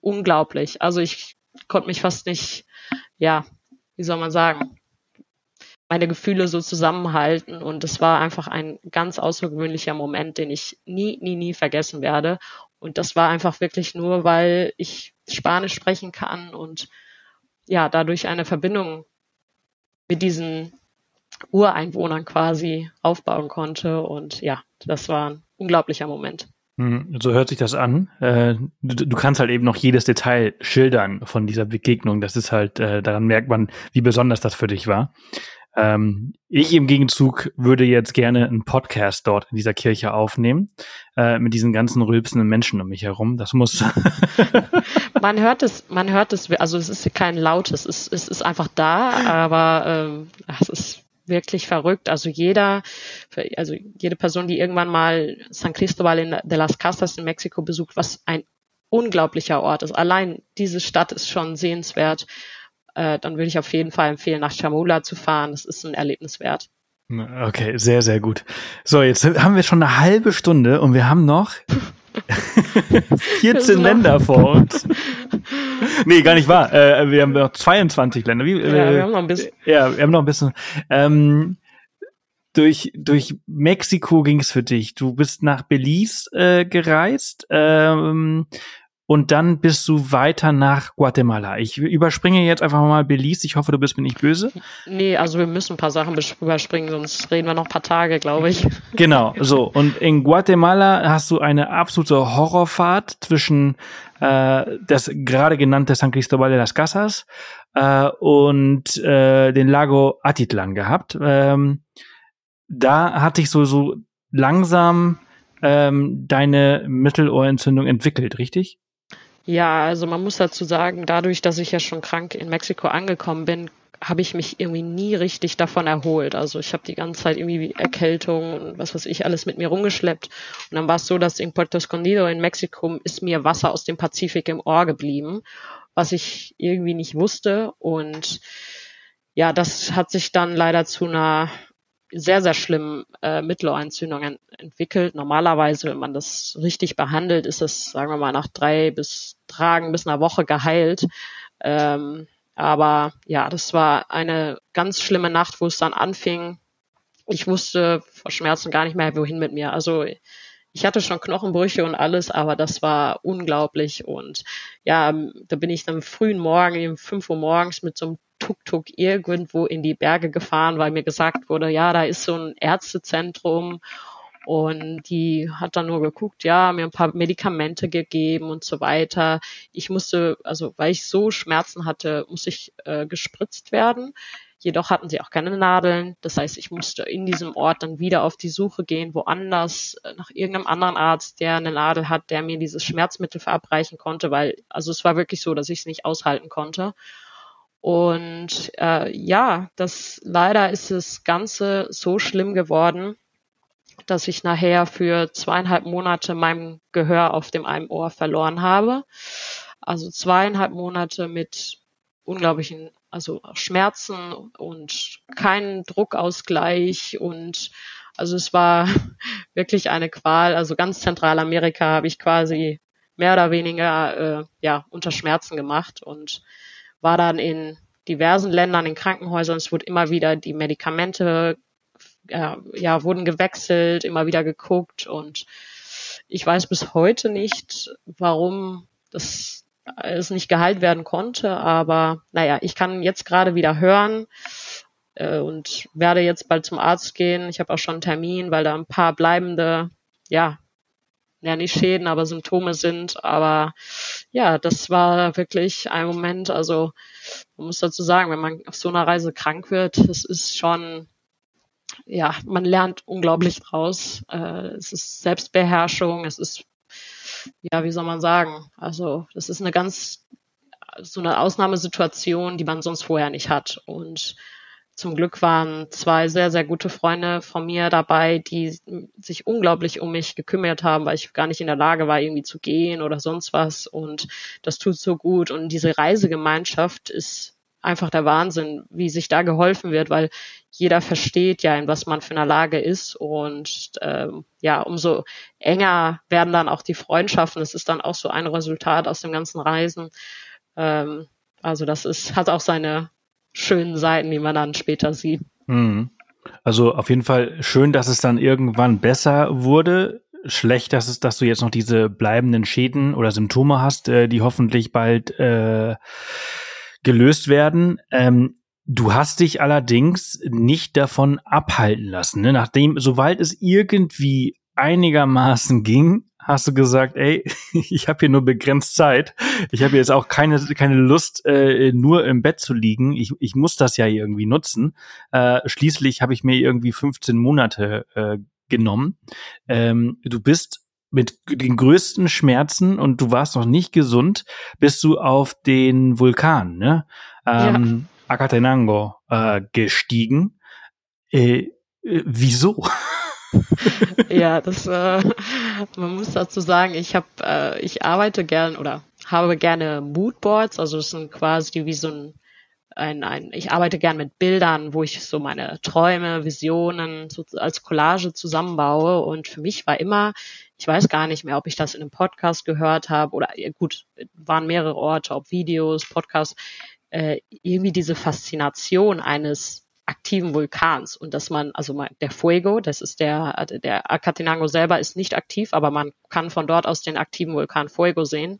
unglaublich. Also ich konnte mich fast nicht, ja, wie soll man sagen, meine Gefühle so zusammenhalten und es war einfach ein ganz außergewöhnlicher Moment, den ich nie, nie, nie vergessen werde. Und das war einfach wirklich nur, weil ich Spanisch sprechen kann und ja, dadurch eine Verbindung mit diesen Ureinwohnern quasi aufbauen konnte. Und ja, das war ein unglaublicher Moment. Hm, so hört sich das an. Äh, du, kannst halt eben noch jedes Detail schildern von dieser Begegnung. Das ist halt, äh, daran merkt man, wie besonders das für dich war. Ähm, ich im Gegenzug würde jetzt gerne einen Podcast dort in dieser Kirche aufnehmen, äh, mit diesen ganzen rülpsenden Menschen um mich herum. Das muss. man hört es, man hört es, also es ist kein lautes, es, es ist einfach da, aber ähm, es ist wirklich verrückt. Also jeder, also jede Person, die irgendwann mal San Cristobal in, de las Casas in Mexiko besucht, was ein unglaublicher Ort ist. Allein diese Stadt ist schon sehenswert. Äh, dann würde ich auf jeden Fall empfehlen, nach Chamula zu fahren. Das ist ein Erlebnis wert. Okay, sehr, sehr gut. So, jetzt haben wir schon eine halbe Stunde und wir haben noch 14 Länder vor uns. nee, gar nicht wahr. Äh, wir haben noch 22 Länder. Wie, äh, ja, wir haben noch ein bisschen. Ja, wir haben noch ein bisschen. Ähm, durch, durch Mexiko ging es für dich. Du bist nach Belize äh, gereist. Ähm, und dann bist du weiter nach Guatemala. Ich überspringe jetzt einfach mal Belize. Ich hoffe, du bist mir nicht böse. Nee, also wir müssen ein paar Sachen überspringen, sonst reden wir noch ein paar Tage, glaube ich. Genau, so. Und in Guatemala hast du eine absolute Horrorfahrt zwischen äh, das gerade genannte San Cristobal de las Casas äh, und äh, den Lago Atitlan gehabt. Ähm, da hatte ich so, so langsam ähm, deine Mittelohrentzündung entwickelt, richtig? Ja, also man muss dazu sagen, dadurch, dass ich ja schon krank in Mexiko angekommen bin, habe ich mich irgendwie nie richtig davon erholt. Also ich habe die ganze Zeit irgendwie Erkältung und was weiß ich alles mit mir rumgeschleppt. Und dann war es so, dass in Puerto Escondido in Mexiko ist mir Wasser aus dem Pazifik im Ohr geblieben, was ich irgendwie nicht wusste. Und ja, das hat sich dann leider zu einer sehr, sehr schlimmen äh, Mittelohrentzündungen entwickelt. Normalerweise, wenn man das richtig behandelt, ist es, sagen wir mal, nach drei bis Tagen bis einer Woche geheilt. Ähm, aber ja, das war eine ganz schlimme Nacht, wo es dann anfing. Ich wusste vor Schmerzen gar nicht mehr, wohin mit mir. Also ich hatte schon Knochenbrüche und alles, aber das war unglaublich. Und ja, da bin ich dann frühen Morgen, um 5 Uhr morgens mit so einem Tuk-Tuk irgendwo in die Berge gefahren, weil mir gesagt wurde, ja, da ist so ein Ärztezentrum und die hat dann nur geguckt, ja, mir ein paar Medikamente gegeben und so weiter. Ich musste, also weil ich so Schmerzen hatte, muss ich äh, gespritzt werden. Jedoch hatten sie auch keine Nadeln. Das heißt, ich musste in diesem Ort dann wieder auf die Suche gehen, woanders, äh, nach irgendeinem anderen Arzt, der eine Nadel hat, der mir dieses Schmerzmittel verabreichen konnte, weil, also es war wirklich so, dass ich es nicht aushalten konnte. Und äh, ja, das leider ist das Ganze so schlimm geworden, dass ich nachher für zweieinhalb Monate mein Gehör auf dem einen Ohr verloren habe. Also zweieinhalb Monate mit unglaublichen, also Schmerzen und keinen Druckausgleich und also es war wirklich eine Qual. Also ganz Zentralamerika habe ich quasi mehr oder weniger äh, ja unter Schmerzen gemacht und war dann in diversen Ländern in Krankenhäusern. Es wurde immer wieder die Medikamente äh, ja, wurden gewechselt, immer wieder geguckt und ich weiß bis heute nicht, warum das es nicht geheilt werden konnte, aber naja, ich kann jetzt gerade wieder hören äh, und werde jetzt bald zum Arzt gehen. Ich habe auch schon einen Termin, weil da ein paar bleibende, ja, ja nicht Schäden, aber Symptome sind. Aber ja, das war wirklich ein Moment. Also man muss dazu sagen, wenn man auf so einer Reise krank wird, es ist schon ja, man lernt unglaublich draus. Äh, es ist Selbstbeherrschung, es ist, ja, wie soll man sagen? Also, das ist eine ganz, so eine Ausnahmesituation, die man sonst vorher nicht hat. Und zum Glück waren zwei sehr, sehr gute Freunde von mir dabei, die sich unglaublich um mich gekümmert haben, weil ich gar nicht in der Lage war, irgendwie zu gehen oder sonst was. Und das tut so gut. Und diese Reisegemeinschaft ist einfach der Wahnsinn, wie sich da geholfen wird, weil jeder versteht ja, in was man für einer Lage ist und ähm, ja, umso enger werden dann auch die Freundschaften. Es ist dann auch so ein Resultat aus dem ganzen Reisen. Ähm, also das ist hat auch seine schönen Seiten, die man dann später sieht. Mhm. Also auf jeden Fall schön, dass es dann irgendwann besser wurde. Schlecht, dass es, dass du jetzt noch diese bleibenden Schäden oder Symptome hast, äh, die hoffentlich bald äh, gelöst werden. Ähm, du hast dich allerdings nicht davon abhalten lassen. Ne? Nachdem, sobald es irgendwie einigermaßen ging, hast du gesagt, ey, ich habe hier nur begrenzt Zeit. Ich habe jetzt auch keine, keine Lust, äh, nur im Bett zu liegen. Ich, ich muss das ja irgendwie nutzen. Äh, schließlich habe ich mir irgendwie 15 Monate äh, genommen. Ähm, du bist mit den größten Schmerzen und du warst noch nicht gesund, bist du auf den Vulkan, ne? Ähm, ja. Akatenango äh, gestiegen. Äh, äh, wieso? ja, das äh, man muss dazu sagen, ich habe äh, ich arbeite gern oder habe gerne Moodboards, also das sind quasi wie so ein ein, ein, ich arbeite gern mit Bildern, wo ich so meine Träume, Visionen so als Collage zusammenbaue. Und für mich war immer, ich weiß gar nicht mehr, ob ich das in einem Podcast gehört habe oder gut, waren mehrere Orte, ob Videos, Podcasts, äh, irgendwie diese Faszination eines aktiven Vulkans und dass man, also der Fuego, das ist der, der Acatenango selber ist nicht aktiv, aber man kann von dort aus den aktiven Vulkan Fuego sehen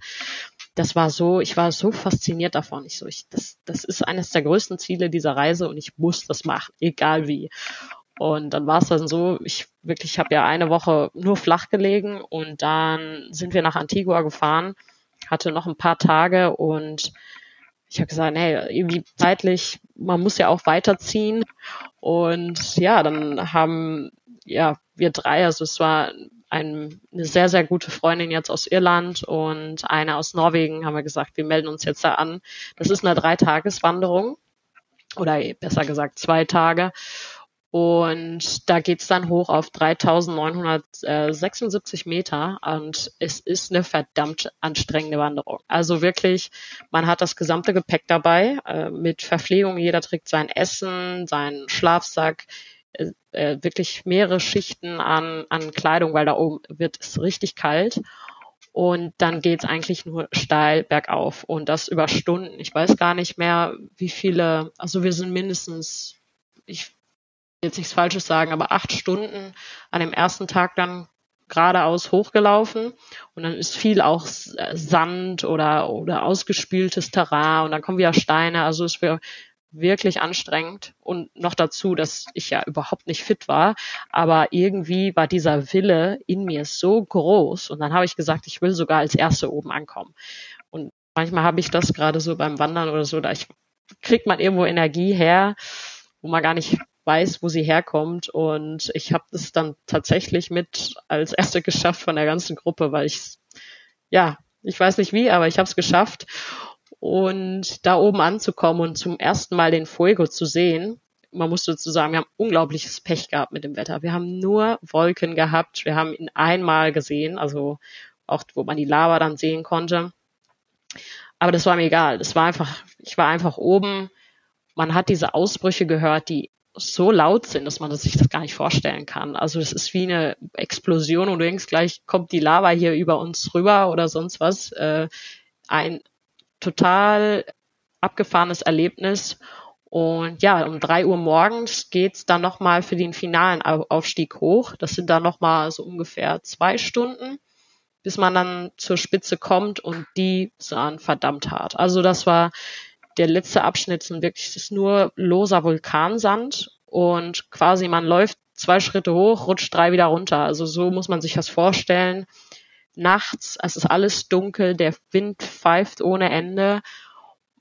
das war so, ich war so fasziniert davon. Ich so, ich, das, das ist eines der größten Ziele dieser Reise und ich muss das machen, egal wie. Und dann war es dann so, ich wirklich habe ja eine Woche nur flach gelegen und dann sind wir nach Antigua gefahren, hatte noch ein paar Tage und ich habe gesagt, nee, irgendwie zeitlich, man muss ja auch weiterziehen. Und ja, dann haben ja wir drei, also es war ein, eine sehr, sehr gute Freundin jetzt aus Irland und eine aus Norwegen haben wir gesagt, wir melden uns jetzt da an. Das ist eine Dreitageswanderung oder besser gesagt zwei Tage. Und da geht's dann hoch auf 3976 Meter und es ist eine verdammt anstrengende Wanderung. Also wirklich, man hat das gesamte Gepäck dabei äh, mit Verpflegung. Jeder trägt sein Essen, seinen Schlafsack, äh, äh, wirklich mehrere Schichten an, an Kleidung, weil da oben wird es richtig kalt. Und dann geht's eigentlich nur steil bergauf und das über Stunden. Ich weiß gar nicht mehr, wie viele, also wir sind mindestens, ich jetzt nichts Falsches sagen, aber acht Stunden an dem ersten Tag dann geradeaus hochgelaufen und dann ist viel auch Sand oder, oder ausgespültes Terrain und dann kommen wieder Steine. Also es wäre wirklich anstrengend und noch dazu, dass ich ja überhaupt nicht fit war, aber irgendwie war dieser Wille in mir so groß und dann habe ich gesagt, ich will sogar als Erste oben ankommen. Und manchmal habe ich das gerade so beim Wandern oder so, da ich, kriegt man irgendwo Energie her, wo man gar nicht weiß, wo sie herkommt und ich habe das dann tatsächlich mit als Erste geschafft von der ganzen Gruppe, weil ich ja, ich weiß nicht wie, aber ich habe es geschafft und da oben anzukommen und zum ersten Mal den Fuego zu sehen, man muss dazu sagen, wir haben unglaubliches Pech gehabt mit dem Wetter. Wir haben nur Wolken gehabt. Wir haben ihn einmal gesehen, also auch wo man die Lava dann sehen konnte. Aber das war mir egal. Das war einfach, ich war einfach oben. Man hat diese Ausbrüche gehört, die so laut sind, dass man sich das gar nicht vorstellen kann. Also es ist wie eine Explosion und du denkst gleich, kommt die Lava hier über uns rüber oder sonst was. Äh, ein total abgefahrenes Erlebnis. Und ja, um drei Uhr morgens geht's dann nochmal für den finalen Aufstieg hoch. Das sind dann nochmal so ungefähr zwei Stunden, bis man dann zur Spitze kommt und die sahen verdammt hart. Also das war der letzte Abschnitt sind wirklich, ist nur loser Vulkansand und quasi man läuft zwei Schritte hoch, rutscht drei wieder runter. Also so muss man sich das vorstellen nachts, es ist alles dunkel, der Wind pfeift ohne Ende,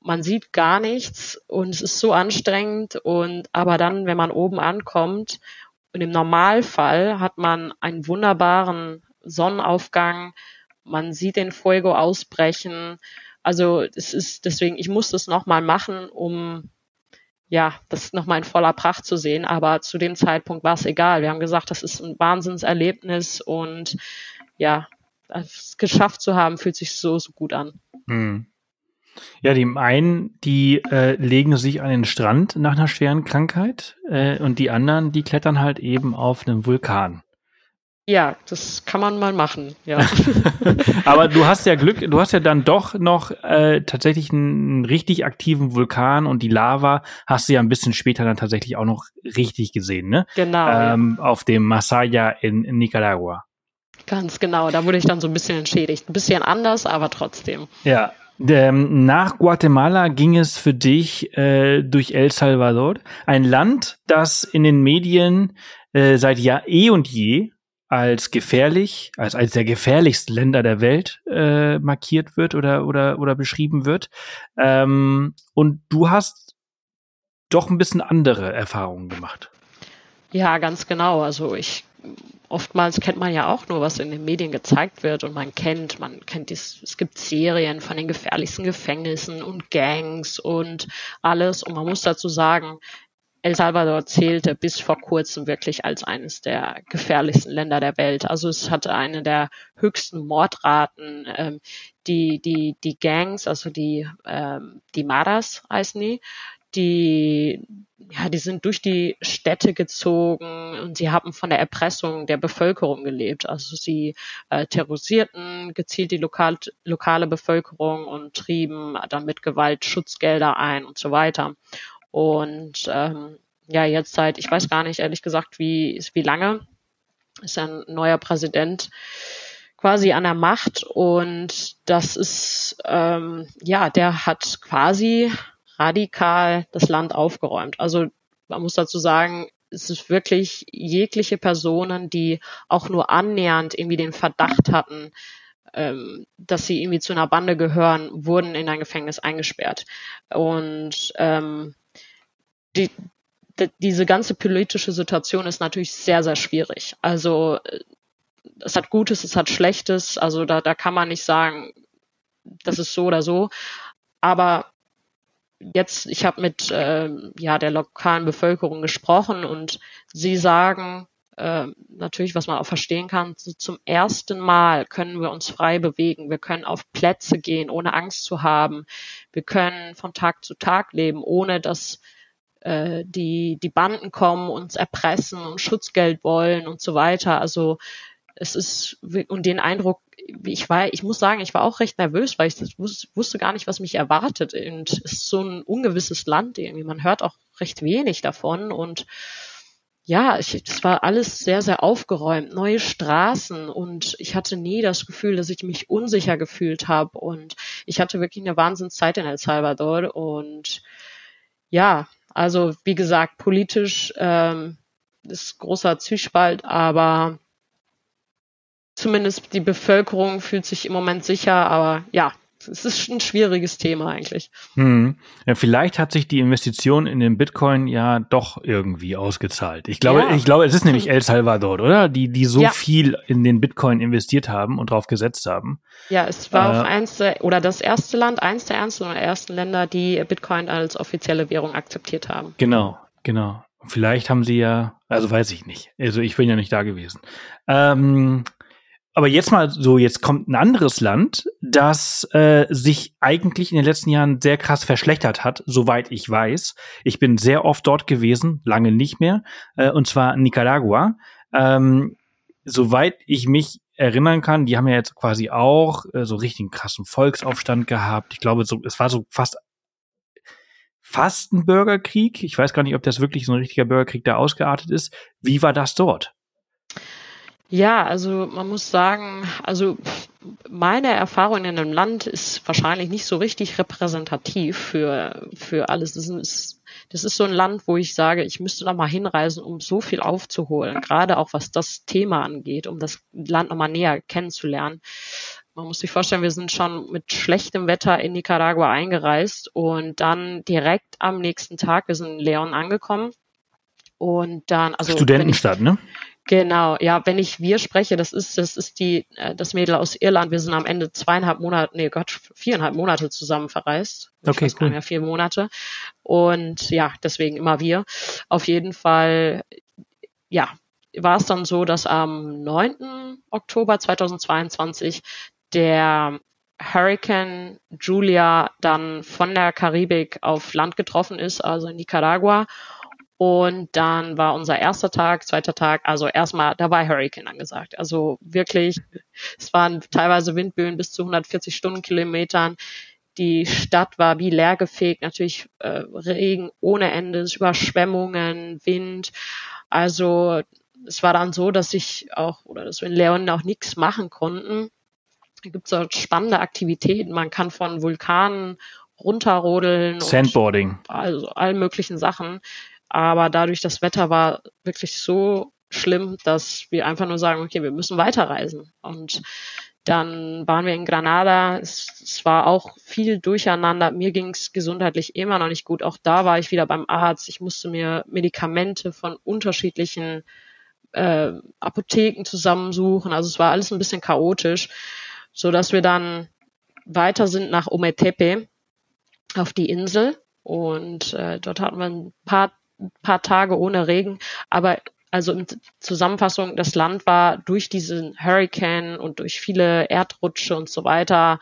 man sieht gar nichts und es ist so anstrengend und aber dann, wenn man oben ankommt und im Normalfall hat man einen wunderbaren Sonnenaufgang, man sieht den Fuego ausbrechen, also es ist deswegen, ich muss das nochmal machen, um ja, das nochmal in voller Pracht zu sehen. Aber zu dem Zeitpunkt war es egal. Wir haben gesagt, das ist ein Wahnsinnserlebnis und ja, es geschafft zu haben, fühlt sich so, so gut an. Hm. Ja, die einen, die äh, legen sich an den Strand nach einer schweren Krankheit äh, und die anderen, die klettern halt eben auf einem Vulkan. Ja, das kann man mal machen, ja. Aber du hast ja Glück, du hast ja dann doch noch äh, tatsächlich einen, richtig aktiven Vulkan und die Lava hast du ja ein bisschen später dann tatsächlich auch noch richtig gesehen, ne? Genau. Ähm, ja. Auf dem Masaya in, in Nicaragua. Ganz genau, da wurde ich dann so ein bisschen entschädigt. Ein bisschen anders, aber trotzdem. Ja. Ähm, nach Guatemala ging es für dich äh, durch El Salvador, ein Land, das in den Medien äh, seit Jahr eh und je als gefährlich, als eines der gefährlichsten Länder der Welt äh, markiert wird oder oder oder beschrieben wird. Ähm, und du hast doch ein bisschen andere Erfahrungen gemacht. Ja, ganz genau. Also ich oftmals kennt man ja auch nur, was in den Medien gezeigt wird und man kennt, man kennt dies, es gibt Serien von den gefährlichsten Gefängnissen und Gangs und alles und man muss dazu sagen, El Salvador zählte bis vor kurzem wirklich als eines der gefährlichsten Länder der Welt. Also es hatte eine der höchsten Mordraten. Ähm, die, die, die Gangs, also die, ähm, die Maras heißen die, die, ja, die sind durch die Städte gezogen und sie haben von der Erpressung der Bevölkerung gelebt. Also sie äh, terrorisierten gezielt die lokal, lokale Bevölkerung und trieben dann mit Gewalt Schutzgelder ein und so weiter. Und ähm, ja, jetzt seit, ich weiß gar nicht ehrlich gesagt, wie, wie lange, ist ein neuer Präsident quasi an der Macht und das ist, ähm, ja, der hat quasi radikal das Land aufgeräumt. Also man muss dazu sagen, es ist wirklich jegliche Personen, die auch nur annähernd irgendwie den Verdacht hatten, ähm, dass sie irgendwie zu einer Bande gehören, wurden in ein Gefängnis eingesperrt. Und ähm, die, die, diese ganze politische Situation ist natürlich sehr, sehr schwierig. Also äh, es hat Gutes, es hat Schlechtes. Also da, da kann man nicht sagen, das ist so oder so. Aber jetzt, ich habe mit äh, ja der lokalen Bevölkerung gesprochen und sie sagen äh, natürlich, was man auch verstehen kann, so zum ersten Mal können wir uns frei bewegen. Wir können auf Plätze gehen, ohne Angst zu haben. Wir können von Tag zu Tag leben, ohne dass äh, die die Banden kommen, uns erpressen und Schutzgeld wollen und so weiter. Also es ist und den Eindruck, ich war, ich muss sagen, ich war auch recht nervös, weil ich wus wusste gar nicht, was mich erwartet. Und es ist so ein ungewisses Land irgendwie. Man hört auch recht wenig davon und ja, ich, das war alles sehr, sehr aufgeräumt, neue Straßen und ich hatte nie das Gefühl, dass ich mich unsicher gefühlt habe und ich hatte wirklich eine Wahnsinnszeit in El Salvador und ja, also wie gesagt, politisch ähm, ist großer Zwiespalt, aber zumindest die Bevölkerung fühlt sich im Moment sicher, aber ja, es ist ein schwieriges Thema eigentlich. Hm. Ja, vielleicht hat sich die Investition in den Bitcoin ja doch irgendwie ausgezahlt. Ich glaube, ja. ich glaube, es ist nämlich El Salvador, oder? Die, die so ja. viel in den Bitcoin investiert haben und drauf gesetzt haben. Ja, es war äh, auch eins der, oder das erste Land, eins der ersten oder ersten Länder, die Bitcoin als offizielle Währung akzeptiert haben. Genau, genau. Vielleicht haben sie ja, also weiß ich nicht. Also ich bin ja nicht da gewesen. Ähm, aber jetzt mal so, jetzt kommt ein anderes Land, das äh, sich eigentlich in den letzten Jahren sehr krass verschlechtert hat, soweit ich weiß. Ich bin sehr oft dort gewesen, lange nicht mehr, äh, und zwar Nicaragua. Ähm, soweit ich mich erinnern kann, die haben ja jetzt quasi auch äh, so richtigen krassen Volksaufstand gehabt. Ich glaube, so, es war so fast fast ein Bürgerkrieg. Ich weiß gar nicht, ob das wirklich so ein richtiger Bürgerkrieg da ausgeartet ist. Wie war das dort? Ja, also man muss sagen, also meine Erfahrung in einem Land ist wahrscheinlich nicht so richtig repräsentativ für, für alles. Das ist, das ist so ein Land, wo ich sage, ich müsste noch mal hinreisen, um so viel aufzuholen, gerade auch was das Thema angeht, um das Land noch mal näher kennenzulernen. Man muss sich vorstellen, wir sind schon mit schlechtem Wetter in Nicaragua eingereist und dann direkt am nächsten Tag, wir sind in Leon angekommen und dann, also Studentenstadt, ne? Genau, ja, wenn ich wir spreche, das ist, das ist die, äh, das Mädel aus Irland. Wir sind am Ende zweieinhalb Monate, nee Gott, viereinhalb Monate zusammen verreist. Okay, ich cool. Ja, vier Monate. Und ja, deswegen immer wir. Auf jeden Fall, ja, war es dann so, dass am 9. Oktober 2022 der Hurricane Julia dann von der Karibik auf Land getroffen ist, also in Nicaragua und dann war unser erster Tag, zweiter Tag, also erstmal, da war Hurricane angesagt. Also wirklich, es waren teilweise Windböen bis zu 140 Stundenkilometern. Die Stadt war wie leergefegt, natürlich äh, Regen ohne Ende, Überschwemmungen, Wind. Also es war dann so, dass ich auch, oder dass wir in Leon auch nichts machen konnten. Da gibt es dort spannende Aktivitäten. Man kann von Vulkanen runterrodeln. Sandboarding. also allen möglichen Sachen. Aber dadurch, das Wetter war wirklich so schlimm, dass wir einfach nur sagen, okay, wir müssen weiterreisen. Und dann waren wir in Granada. Es, es war auch viel durcheinander. Mir ging es gesundheitlich immer noch nicht gut. Auch da war ich wieder beim Arzt. Ich musste mir Medikamente von unterschiedlichen äh, Apotheken zusammensuchen. Also es war alles ein bisschen chaotisch, so dass wir dann weiter sind nach Ometepe auf die Insel. Und äh, dort hatten wir ein paar paar Tage ohne Regen, aber also in Zusammenfassung, das Land war durch diesen Hurricane und durch viele Erdrutsche und so weiter,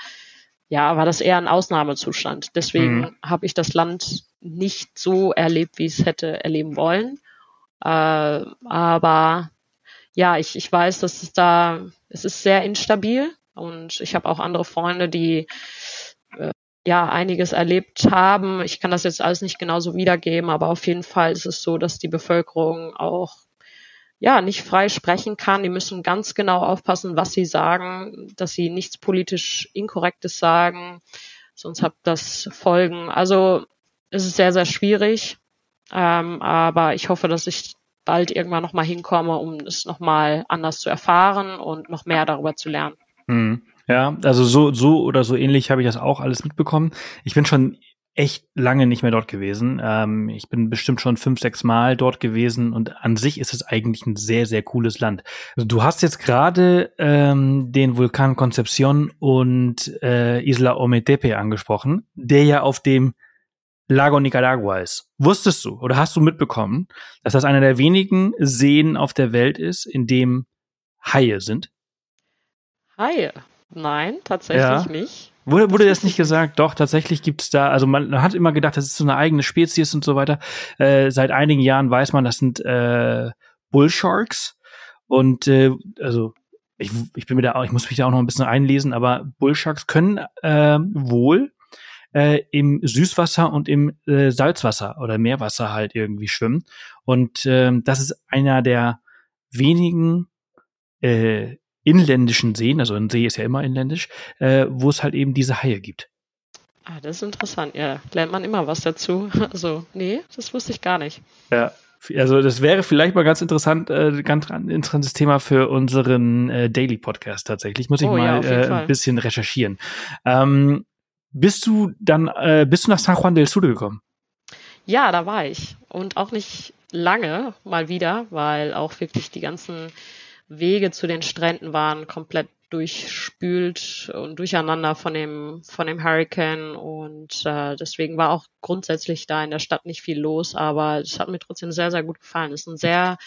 ja, war das eher ein Ausnahmezustand. Deswegen mhm. habe ich das Land nicht so erlebt, wie ich es hätte erleben wollen. Äh, aber ja, ich, ich weiß, dass es da, es ist sehr instabil und ich habe auch andere Freunde, die ja einiges erlebt haben. Ich kann das jetzt alles nicht genauso wiedergeben, aber auf jeden Fall ist es so, dass die Bevölkerung auch ja nicht frei sprechen kann. Die müssen ganz genau aufpassen, was sie sagen, dass sie nichts politisch Inkorrektes sagen, sonst hat das Folgen. Also es ist sehr, sehr schwierig, ähm, aber ich hoffe, dass ich bald irgendwann nochmal hinkomme, um es nochmal anders zu erfahren und noch mehr darüber zu lernen. Hm. Ja, also so, so oder so ähnlich habe ich das auch alles mitbekommen. Ich bin schon echt lange nicht mehr dort gewesen. Ähm, ich bin bestimmt schon fünf, sechs Mal dort gewesen und an sich ist es eigentlich ein sehr, sehr cooles Land. Also du hast jetzt gerade ähm, den Vulkan Concepcion und äh, Isla Ometepe angesprochen, der ja auf dem Lago Nicaragua ist. Wusstest du oder hast du mitbekommen, dass das einer der wenigen Seen auf der Welt ist, in dem Haie sind? Haie? Nein, tatsächlich ja. nicht. Wurde, wurde das nicht gesagt? Doch, tatsächlich gibt's da, also man hat immer gedacht, das ist so eine eigene Spezies und so weiter. Äh, seit einigen Jahren weiß man, das sind äh, Bullsharks. Und äh, also ich, ich bin mir da auch, ich muss mich da auch noch ein bisschen einlesen, aber Bullsharks können äh, wohl äh, im Süßwasser und im äh, Salzwasser oder Meerwasser halt irgendwie schwimmen. Und ähm, das ist einer der wenigen äh, inländischen Seen, also ein See ist ja immer inländisch, äh, wo es halt eben diese Haie gibt. Ah, das ist interessant. Ja, lernt man immer was dazu. Also, nee, das wusste ich gar nicht. Ja, also das wäre vielleicht mal ganz interessant, äh, ganz interessantes Thema für unseren äh, Daily Podcast tatsächlich. Muss ich oh, mal ja, äh, ein bisschen recherchieren. Ähm, bist du dann, äh, bist du nach San Juan del Sur gekommen? Ja, da war ich. Und auch nicht lange mal wieder, weil auch wirklich die ganzen Wege zu den Stränden waren komplett durchspült und durcheinander von dem von dem Hurricane und äh, deswegen war auch grundsätzlich da in der Stadt nicht viel los, aber es hat mir trotzdem sehr sehr gut gefallen. Es ist ein sehr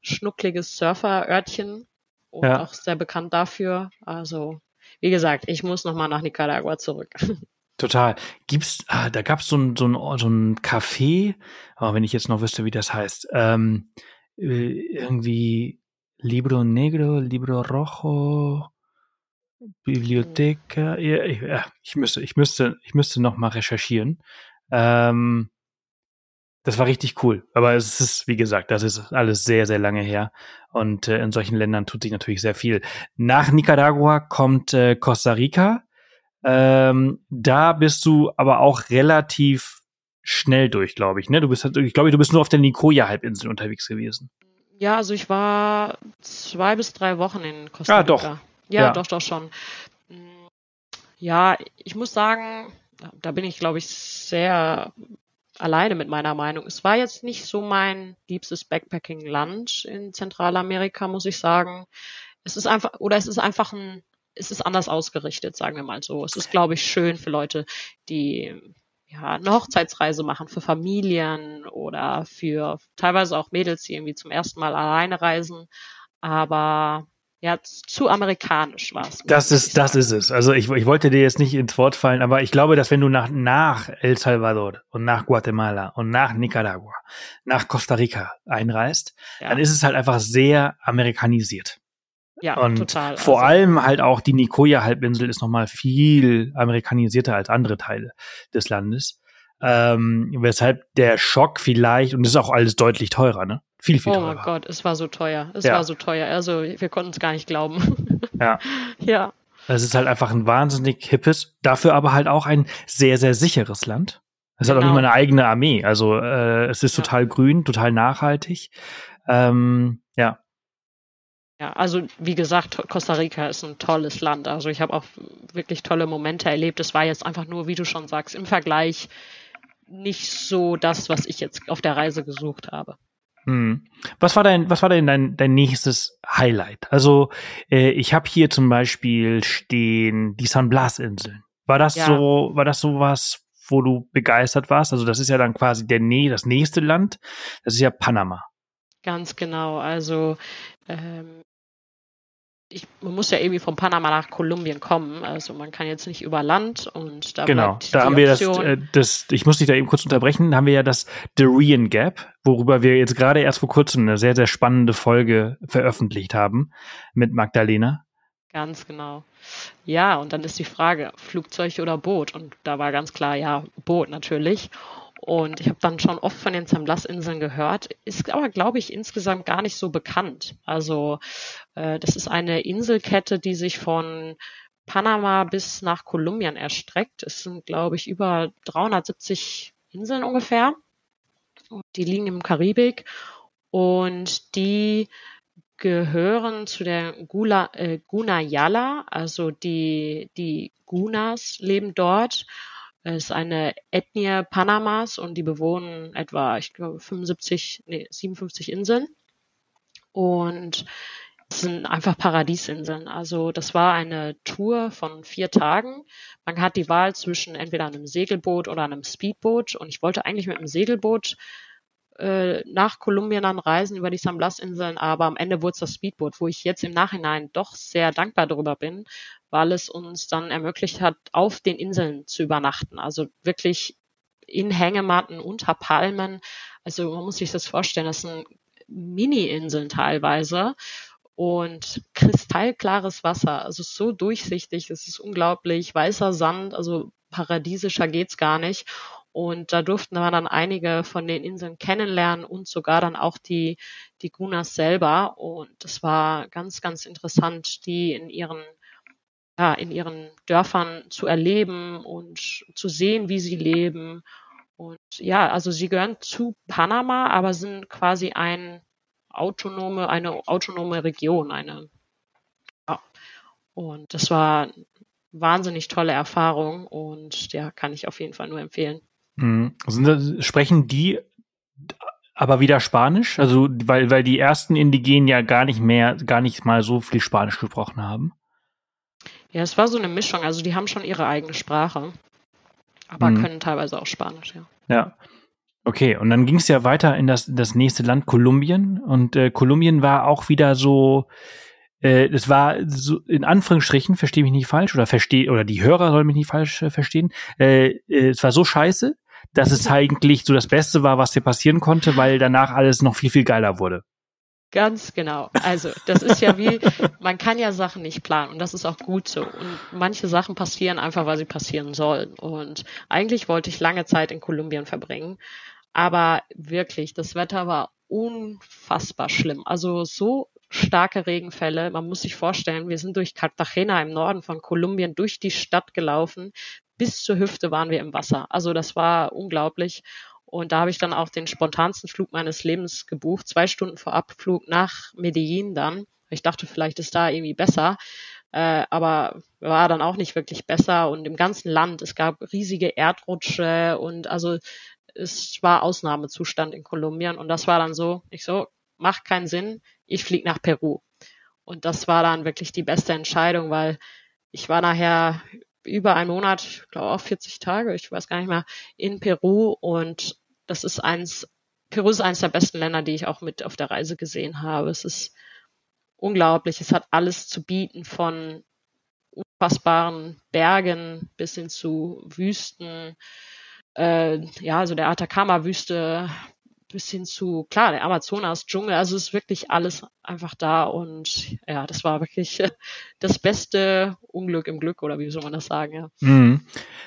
schnuckliges Surferörtchen und ja. auch sehr bekannt dafür. Also wie gesagt, ich muss noch mal nach Nicaragua zurück. Total. Gibt's, ah, da gab's so ein, so ein, so ein Café, aber wenn ich jetzt noch wüsste, wie das heißt, ähm, äh, irgendwie Libro Negro, Libro Rojo, Bibliotheka. Ja, ich, ich müsste, ich müsste, ich müsste noch mal recherchieren. Ähm, das war richtig cool. Aber es ist, wie gesagt, das ist alles sehr, sehr lange her. Und äh, in solchen Ländern tut sich natürlich sehr viel. Nach Nicaragua kommt äh, Costa Rica. Ähm, da bist du aber auch relativ schnell durch, glaube ich. Ne? Du bist, ich glaube, du bist nur auf der Nicoya-Halbinsel unterwegs gewesen. Ja, also ich war zwei bis drei Wochen in Costa ah, Rica. Ah, doch. Ja, ja, doch, doch schon. Ja, ich muss sagen, da bin ich, glaube ich, sehr alleine mit meiner Meinung. Es war jetzt nicht so mein liebstes Backpacking-Land in Zentralamerika, muss ich sagen. Es ist einfach, oder es ist einfach ein, es ist anders ausgerichtet, sagen wir mal so. Es ist, glaube ich, schön für Leute, die ja, eine Hochzeitsreise machen für Familien oder für teilweise auch Mädels, die irgendwie zum ersten Mal alleine reisen. Aber ja, zu amerikanisch war es. Das ist, das ist es. Also ich, ich wollte dir jetzt nicht ins Wort fallen, aber ich glaube, dass wenn du nach, nach El Salvador und nach Guatemala und nach Nicaragua, nach Costa Rica einreist, ja. dann ist es halt einfach sehr amerikanisiert. Ja, und total. Vor also, allem halt auch die Nicoya-Halbinsel ist nochmal viel amerikanisierter als andere Teile des Landes. Ähm, weshalb der Schock vielleicht, und das ist auch alles deutlich teurer, ne? Viel, viel oh teurer. Oh mein Gott, es war so teuer. Es ja. war so teuer. Also wir konnten es gar nicht glauben. Ja. ja. Es ist halt einfach ein wahnsinnig hippes, dafür aber halt auch ein sehr, sehr sicheres Land. Es genau. hat auch nicht genau. mal eine eigene Armee. Also äh, es ist ja. total grün, total nachhaltig. Ähm, ja. Ja, also wie gesagt, Costa Rica ist ein tolles Land. Also ich habe auch wirklich tolle Momente erlebt. Es war jetzt einfach nur, wie du schon sagst, im Vergleich nicht so das, was ich jetzt auf der Reise gesucht habe. Hm. Was war dein, was war denn dein, dein nächstes Highlight? Also äh, ich habe hier zum Beispiel stehen die San Blas Inseln. War das ja. so, war das so was, wo du begeistert warst? Also das ist ja dann quasi der das nächste Land. Das ist ja Panama. Ganz genau. Also ähm, ich, man muss ja irgendwie von Panama nach Kolumbien kommen. Also man kann jetzt nicht über Land und da Genau, da haben wir das, äh, das, ich muss dich da eben kurz unterbrechen, da haben wir ja das Darien Gap, worüber wir jetzt gerade erst vor kurzem eine sehr, sehr spannende Folge veröffentlicht haben mit Magdalena. Ganz genau. Ja, und dann ist die Frage, Flugzeug oder Boot? Und da war ganz klar, ja, Boot natürlich. Und ich habe dann schon oft von den San Blas-Inseln gehört, ist aber, glaube ich, insgesamt gar nicht so bekannt. Also äh, das ist eine Inselkette, die sich von Panama bis nach Kolumbien erstreckt. Es sind, glaube ich, über 370 Inseln ungefähr. Die liegen im Karibik und die gehören zu der Gula, äh, Gunayala, also die, die Gunas leben dort es ist eine Ethnie Panamas und die bewohnen etwa, ich glaube, 75, nee, 57 Inseln. Und es sind einfach Paradiesinseln. Also das war eine Tour von vier Tagen. Man hat die Wahl zwischen entweder einem Segelboot oder einem Speedboot. Und ich wollte eigentlich mit einem Segelboot äh, nach Kolumbien dann reisen über die San Blas-Inseln, aber am Ende wurde es das Speedboot, wo ich jetzt im Nachhinein doch sehr dankbar darüber bin, weil es uns dann ermöglicht hat, auf den Inseln zu übernachten. Also wirklich in Hängematten, unter Palmen. Also man muss sich das vorstellen, das sind Mini-Inseln teilweise und kristallklares Wasser. Also so durchsichtig, es ist unglaublich, weißer Sand, also paradiesischer geht's gar nicht. Und da durften wir dann einige von den Inseln kennenlernen und sogar dann auch die, die Gunas selber. Und das war ganz, ganz interessant, die in ihren, ja, in ihren Dörfern zu erleben und zu sehen, wie sie leben. Und ja, also sie gehören zu Panama, aber sind quasi ein autonome, eine autonome Region, eine, ja. Und das war wahnsinnig tolle Erfahrung und ja, kann ich auf jeden Fall nur empfehlen. Mhm. Sind, sprechen die aber wieder Spanisch? Also, weil, weil die ersten Indigenen ja gar nicht mehr, gar nicht mal so viel Spanisch gesprochen haben. Ja, es war so eine Mischung. Also, die haben schon ihre eigene Sprache, aber mhm. können teilweise auch Spanisch, ja. Ja. Okay, und dann ging es ja weiter in das, das nächste Land, Kolumbien. Und äh, Kolumbien war auch wieder so, äh, es war so, in Anführungsstrichen, verstehe mich nicht falsch, oder verstehe, oder die Hörer sollen mich nicht falsch äh, verstehen, äh, äh, es war so scheiße, dass es eigentlich so das Beste war, was dir passieren konnte, weil danach alles noch viel, viel geiler wurde. Ganz genau. Also das ist ja wie, man kann ja Sachen nicht planen und das ist auch gut so. Und manche Sachen passieren einfach, weil sie passieren sollen. Und eigentlich wollte ich lange Zeit in Kolumbien verbringen, aber wirklich, das Wetter war unfassbar schlimm. Also so starke Regenfälle. Man muss sich vorstellen, wir sind durch Cartagena im Norden von Kolumbien durch die Stadt gelaufen. Bis zur Hüfte waren wir im Wasser. Also das war unglaublich. Und da habe ich dann auch den spontansten Flug meines Lebens gebucht, zwei Stunden vor Abflug nach Medellin dann. Ich dachte, vielleicht ist da irgendwie besser. Äh, aber war dann auch nicht wirklich besser. Und im ganzen Land, es gab riesige Erdrutsche und also es war Ausnahmezustand in Kolumbien. Und das war dann so, ich so, macht keinen Sinn, ich fliege nach Peru. Und das war dann wirklich die beste Entscheidung, weil ich war nachher über einen Monat, ich glaube auch 40 Tage, ich weiß gar nicht mehr, in Peru und das ist eins, Peru ist eines der besten Länder, die ich auch mit auf der Reise gesehen habe. Es ist unglaublich. Es hat alles zu bieten von unfassbaren Bergen bis hin zu Wüsten. Äh, ja, also der Atacama-Wüste bis hin zu, klar, der Amazonas-Dschungel, also ist wirklich alles einfach da und ja, das war wirklich das beste Unglück im Glück oder wie soll man das sagen, ja. Mhm.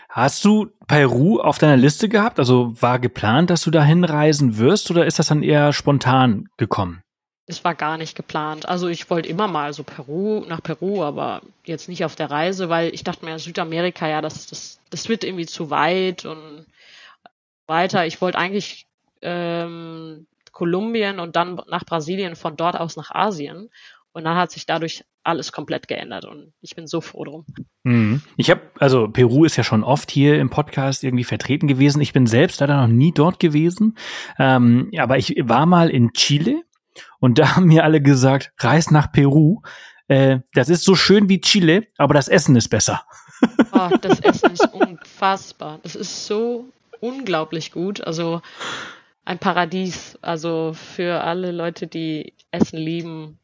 Hast du Peru auf deiner Liste gehabt? Also war geplant, dass du da hinreisen wirst oder ist das dann eher spontan gekommen? Es war gar nicht geplant. Also ich wollte immer mal so Peru, nach Peru, aber jetzt nicht auf der Reise, weil ich dachte mir, Südamerika, ja, das, das, das wird irgendwie zu weit und weiter. Ich wollte eigentlich ähm, Kolumbien und dann nach Brasilien, von dort aus nach Asien. Und dann hat sich dadurch alles komplett geändert und ich bin so froh drum. Mhm. Ich habe, also Peru ist ja schon oft hier im Podcast irgendwie vertreten gewesen. Ich bin selbst leider noch nie dort gewesen, ähm, aber ich war mal in Chile und da haben mir alle gesagt, reis nach Peru. Äh, das ist so schön wie Chile, aber das Essen ist besser. Oh, das Essen ist unfassbar. Das ist so unglaublich gut. Also ein Paradies. Also für alle Leute, die Essen lieben,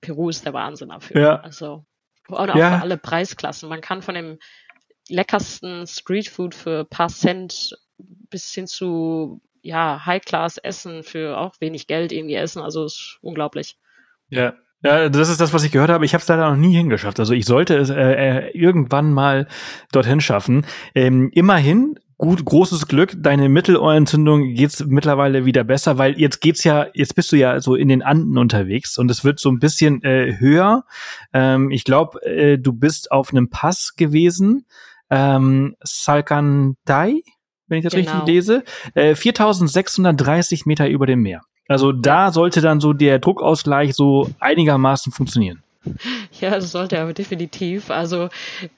Peru ist der Wahnsinn dafür. Ja. Also und auch ja. für alle Preisklassen. Man kann von dem leckersten Streetfood für paar Cent bis hin zu ja High-Class-Essen für auch wenig Geld irgendwie essen. Also ist unglaublich. Ja, ja, das ist das, was ich gehört habe. Ich habe es leider noch nie hingeschafft. Also ich sollte es äh, äh, irgendwann mal dorthin schaffen. Ähm, immerhin gut, großes Glück, deine Mittelohrentzündung geht's mittlerweile wieder besser, weil jetzt geht's ja, jetzt bist du ja so in den Anden unterwegs und es wird so ein bisschen äh, höher. Ähm, ich glaube, äh, du bist auf einem Pass gewesen, ähm, Salkantay, wenn ich das genau. richtig lese, äh, 4630 Meter über dem Meer. Also da sollte dann so der Druckausgleich so einigermaßen funktionieren. Ja, das sollte er definitiv. Also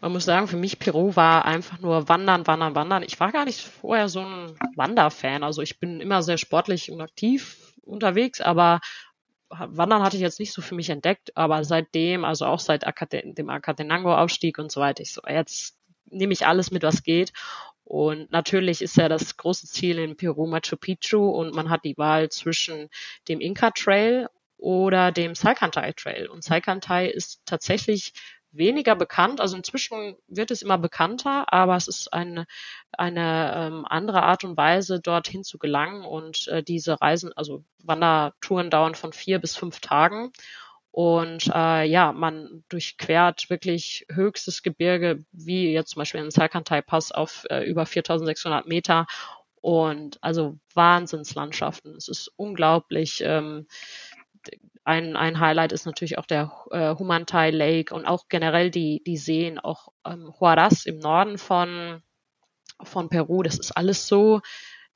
man muss sagen, für mich Peru war einfach nur Wandern, Wandern, Wandern. Ich war gar nicht vorher so ein Wanderfan. Also ich bin immer sehr sportlich und aktiv unterwegs, aber Wandern hatte ich jetzt nicht so für mich entdeckt. Aber seitdem, also auch seit dem Acatenango-Aufstieg und so weiter, ich so, jetzt nehme ich alles mit, was geht. Und natürlich ist ja das große Ziel in Peru Machu Picchu und man hat die Wahl zwischen dem Inca Trail oder dem Salkantay Trail. Und Salkantay ist tatsächlich weniger bekannt. Also inzwischen wird es immer bekannter, aber es ist eine, eine ähm, andere Art und Weise, dorthin zu gelangen. Und äh, diese Reisen, also Wandertouren dauern von vier bis fünf Tagen. Und äh, ja, man durchquert wirklich höchstes Gebirge, wie jetzt zum Beispiel den Salkantay-Pass auf äh, über 4600 Meter. Und also Wahnsinnslandschaften. Es ist unglaublich. Ähm, ein, ein Highlight ist natürlich auch der äh, Humantay Lake und auch generell die, die Seen, auch ähm, Huaraz im Norden von, von Peru. Das ist alles so,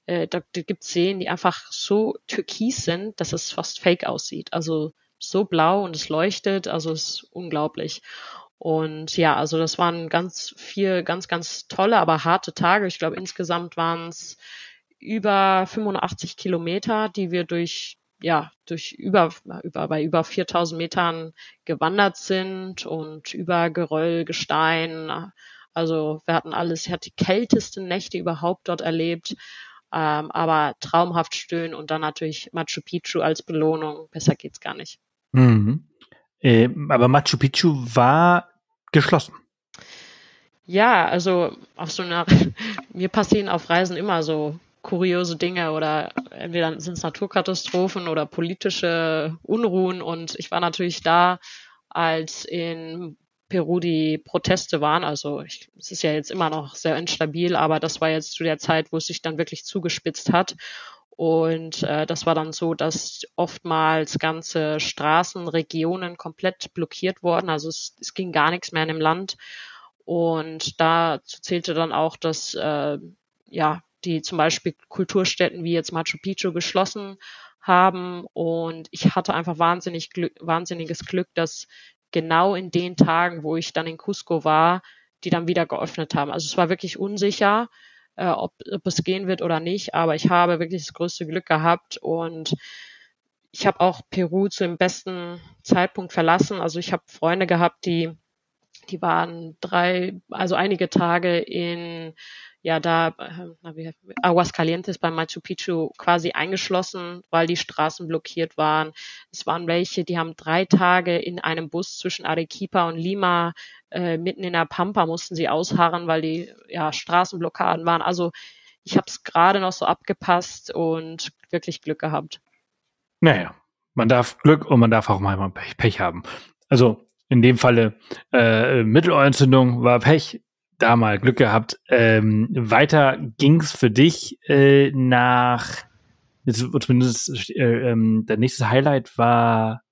äh, da, da gibt es Seen, die einfach so türkis sind, dass es fast fake aussieht. Also so blau und es leuchtet, also es ist unglaublich. Und ja, also das waren ganz vier ganz, ganz tolle, aber harte Tage. Ich glaube, insgesamt waren es über 85 Kilometer, die wir durch ja, durch über, über, bei über 4000 Metern gewandert sind und über Geröll, Gestein. Also wir hatten alles, ich hatte die kältesten Nächte überhaupt dort erlebt. Ähm, aber traumhaft schön und dann natürlich Machu Picchu als Belohnung. Besser geht's gar nicht. Mhm. Äh, aber Machu Picchu war geschlossen. Ja, also auf so einer, mir passieren auf Reisen immer so kuriose Dinge oder entweder sind es Naturkatastrophen oder politische Unruhen und ich war natürlich da, als in Peru die Proteste waren. Also ich, es ist ja jetzt immer noch sehr instabil, aber das war jetzt zu der Zeit, wo es sich dann wirklich zugespitzt hat. Und äh, das war dann so, dass oftmals ganze Straßenregionen komplett blockiert wurden. Also es, es ging gar nichts mehr in dem Land. Und dazu zählte dann auch, dass äh, ja die zum Beispiel Kulturstätten wie jetzt Machu Picchu geschlossen haben. Und ich hatte einfach wahnsinnig Glück, wahnsinniges Glück, dass genau in den Tagen, wo ich dann in Cusco war, die dann wieder geöffnet haben. Also es war wirklich unsicher, äh, ob, ob es gehen wird oder nicht, aber ich habe wirklich das größte Glück gehabt und ich habe auch Peru zu dem besten Zeitpunkt verlassen. Also ich habe Freunde gehabt, die die waren drei, also einige Tage in ja da äh, Aguascalientes bei Machu Picchu quasi eingeschlossen, weil die Straßen blockiert waren. Es waren welche, die haben drei Tage in einem Bus zwischen Arequipa und Lima äh, mitten in der Pampa mussten sie ausharren, weil die ja Straßenblockaden waren. Also ich habe es gerade noch so abgepasst und wirklich Glück gehabt. Naja, man darf Glück und man darf auch mal Pech, Pech haben. Also in dem Falle äh, Mittelohrentzündung war Pech, da mal Glück gehabt. Ähm, weiter ging's für dich äh, nach, jetzt, zumindest äh, ähm, der nächste Highlight war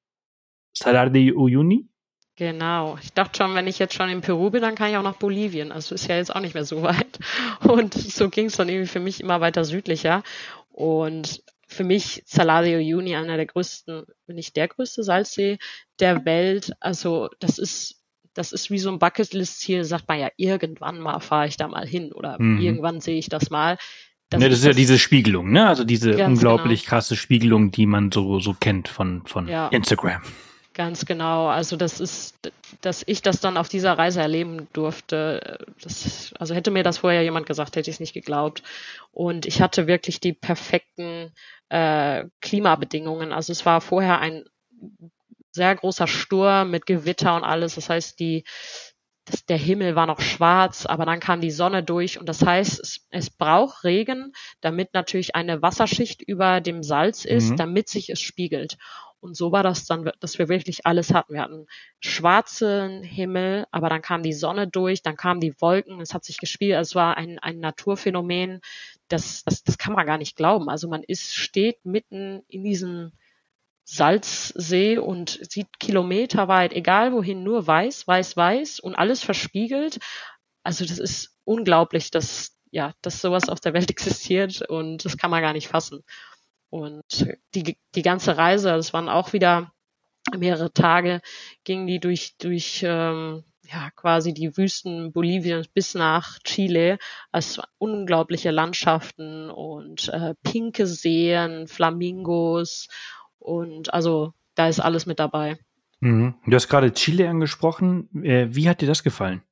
Salar de Uyuni. Genau. Ich dachte schon, wenn ich jetzt schon in Peru bin, dann kann ich auch nach Bolivien. Also ist ja jetzt auch nicht mehr so weit. Und so ging es dann irgendwie für mich immer weiter südlicher. Und für mich Salar de Uyuni einer der größten, wenn nicht der größte Salzsee der Welt. Also das ist das ist wie so ein Bucketlist-Ziel, sagt man ja, irgendwann mal fahre ich da mal hin oder mhm. irgendwann sehe ich das mal. Das, ja, das ist, ja diese Spiegelung, ne? Also diese unglaublich genau. krasse Spiegelung, die man so, so kennt von, von ja. Instagram. Ganz genau. Also das ist, dass ich das dann auf dieser Reise erleben durfte. Das, also hätte mir das vorher jemand gesagt, hätte ich es nicht geglaubt. Und ich hatte wirklich die perfekten äh, Klimabedingungen. Also es war vorher ein sehr großer Sturm mit Gewitter und alles. Das heißt, die, das, der Himmel war noch schwarz, aber dann kam die Sonne durch und das heißt, es, es braucht Regen, damit natürlich eine Wasserschicht über dem Salz ist, mhm. damit sich es spiegelt. Und so war das dann, dass wir wirklich alles hatten. Wir hatten schwarzen Himmel, aber dann kam die Sonne durch, dann kamen die Wolken, es hat sich gespielt. Es war ein, ein Naturphänomen, das, das, das kann man gar nicht glauben. Also man ist, steht mitten in diesem Salzsee und sieht kilometerweit, egal wohin, nur weiß, weiß, weiß und alles verspiegelt. Also das ist unglaublich, dass, ja, dass sowas auf der Welt existiert und das kann man gar nicht fassen. Und die, die ganze Reise, das waren auch wieder mehrere Tage, ging die durch, durch ähm, ja, quasi die Wüsten Boliviens bis nach Chile. als unglaubliche Landschaften und äh, pinke Seen, Flamingos und also da ist alles mit dabei. Mhm. Du hast gerade Chile angesprochen. Äh, wie hat dir das gefallen?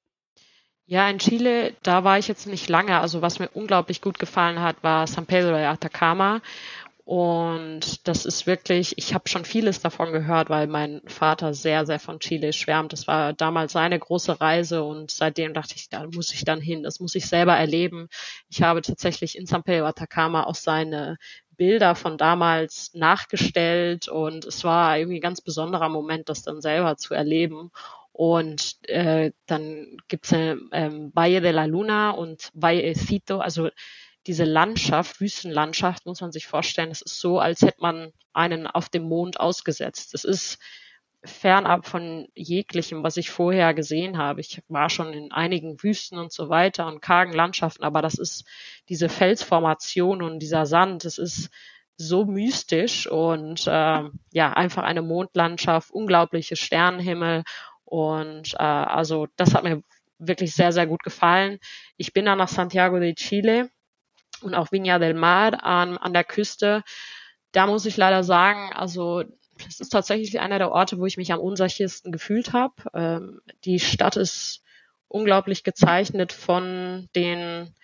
Ja, in Chile, da war ich jetzt nicht lange. Also was mir unglaublich gut gefallen hat, war San Pedro de Atacama. Und das ist wirklich, ich habe schon vieles davon gehört, weil mein Vater sehr, sehr von Chile schwärmt. Das war damals seine große Reise und seitdem dachte ich, da muss ich dann hin, das muss ich selber erleben. Ich habe tatsächlich in San Pedro Atacama auch seine Bilder von damals nachgestellt und es war irgendwie ein ganz besonderer Moment, das dann selber zu erleben. Und äh, dann gibt's äh, ähm, Valle de la Luna und Vallecito, also diese Landschaft, Wüstenlandschaft, muss man sich vorstellen, es ist so, als hätte man einen auf dem Mond ausgesetzt. Es ist fernab von jeglichem, was ich vorher gesehen habe. Ich war schon in einigen Wüsten und so weiter und kargen Landschaften, aber das ist diese Felsformation und dieser Sand, es ist so mystisch und äh, ja, einfach eine Mondlandschaft, unglaubliche Sternenhimmel und äh, also das hat mir wirklich sehr, sehr gut gefallen. Ich bin dann nach Santiago de Chile und auch Viña del Mar an, an der Küste. Da muss ich leider sagen, also es ist tatsächlich einer der Orte, wo ich mich am unsichersten gefühlt habe. Ähm, die Stadt ist unglaublich gezeichnet von den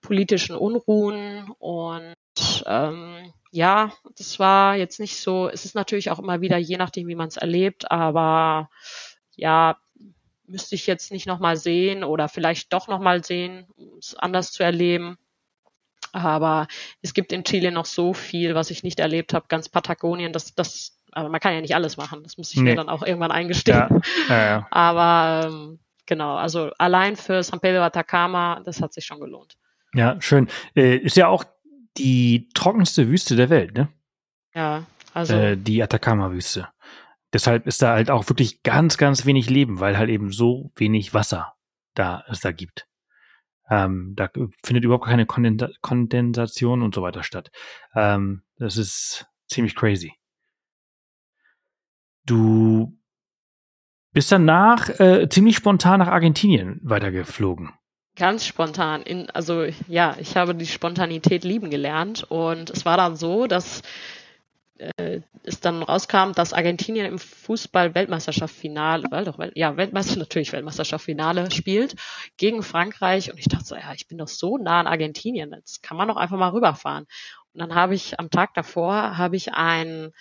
politischen Unruhen und ähm, ja, das war jetzt nicht so, es ist natürlich auch immer wieder je nachdem, wie man es erlebt, aber ja, müsste ich jetzt nicht nochmal sehen oder vielleicht doch nochmal sehen, um es anders zu erleben. Aber es gibt in Chile noch so viel, was ich nicht erlebt habe, ganz Patagonien, das, das, aber man kann ja nicht alles machen, das muss ich nee. mir dann auch irgendwann eingestehen. Ja, ja, ja. Aber ähm, genau, also allein für San Pedro Atacama, das hat sich schon gelohnt. Ja, schön. Äh, ist ja auch die trockenste Wüste der Welt, ne? Ja, also. Äh, die Atacama-Wüste. Deshalb ist da halt auch wirklich ganz, ganz wenig Leben, weil halt eben so wenig Wasser da es da gibt. Ähm, da findet überhaupt keine Kondensation und so weiter statt. Ähm, das ist ziemlich crazy. Du bist danach äh, ziemlich spontan nach Argentinien weitergeflogen. Ganz spontan. In, also ja, ich habe die Spontanität lieben gelernt und es war dann so, dass äh, es dann rauskam, dass Argentinien im Fußball-Weltmeisterschaft-Finale, weil doch, ja, Weltmeister, natürlich Weltmeisterschaft-Finale spielt gegen Frankreich und ich dachte so, ja, ich bin doch so nah an Argentinien, jetzt kann man doch einfach mal rüberfahren. Und dann habe ich am Tag davor, habe ich ein,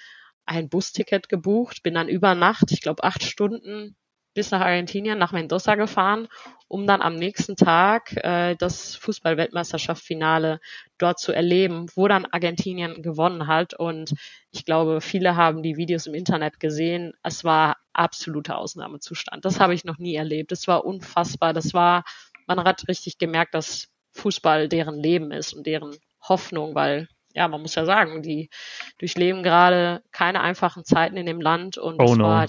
ein Busticket gebucht, bin dann über Nacht, ich glaube acht Stunden bis nach Argentinien, nach Mendoza gefahren, um dann am nächsten Tag äh, das Fußball-Weltmeisterschaft-Finale dort zu erleben, wo dann Argentinien gewonnen hat. Und ich glaube, viele haben die Videos im Internet gesehen. Es war absoluter Ausnahmezustand. Das habe ich noch nie erlebt. Es war unfassbar. Das war, man hat richtig gemerkt, dass Fußball deren Leben ist und deren Hoffnung, weil ja, man muss ja sagen, die durchleben gerade keine einfachen Zeiten in dem Land und oh es no. war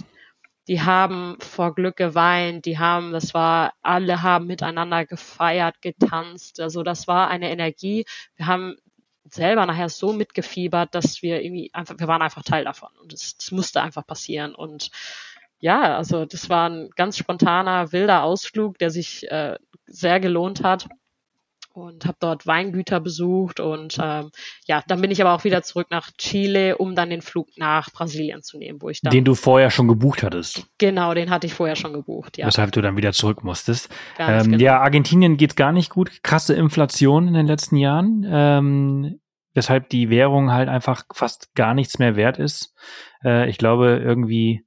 die haben vor Glück geweint, die haben, das war, alle haben miteinander gefeiert, getanzt. Also das war eine Energie. Wir haben selber nachher so mitgefiebert, dass wir irgendwie einfach, wir waren einfach Teil davon und es, musste einfach passieren. Und ja, also das war ein ganz spontaner, wilder Ausflug, der sich äh, sehr gelohnt hat und habe dort Weingüter besucht und ähm, ja, dann bin ich aber auch wieder zurück nach Chile, um dann den Flug nach Brasilien zu nehmen, wo ich dann den du vorher schon gebucht hattest. Genau, den hatte ich vorher schon gebucht, ja. Weshalb du dann wieder zurück musstest. Ähm, genau. Ja, Argentinien geht gar nicht gut, krasse Inflation in den letzten Jahren, ähm, weshalb die Währung halt einfach fast gar nichts mehr wert ist. Äh, ich glaube irgendwie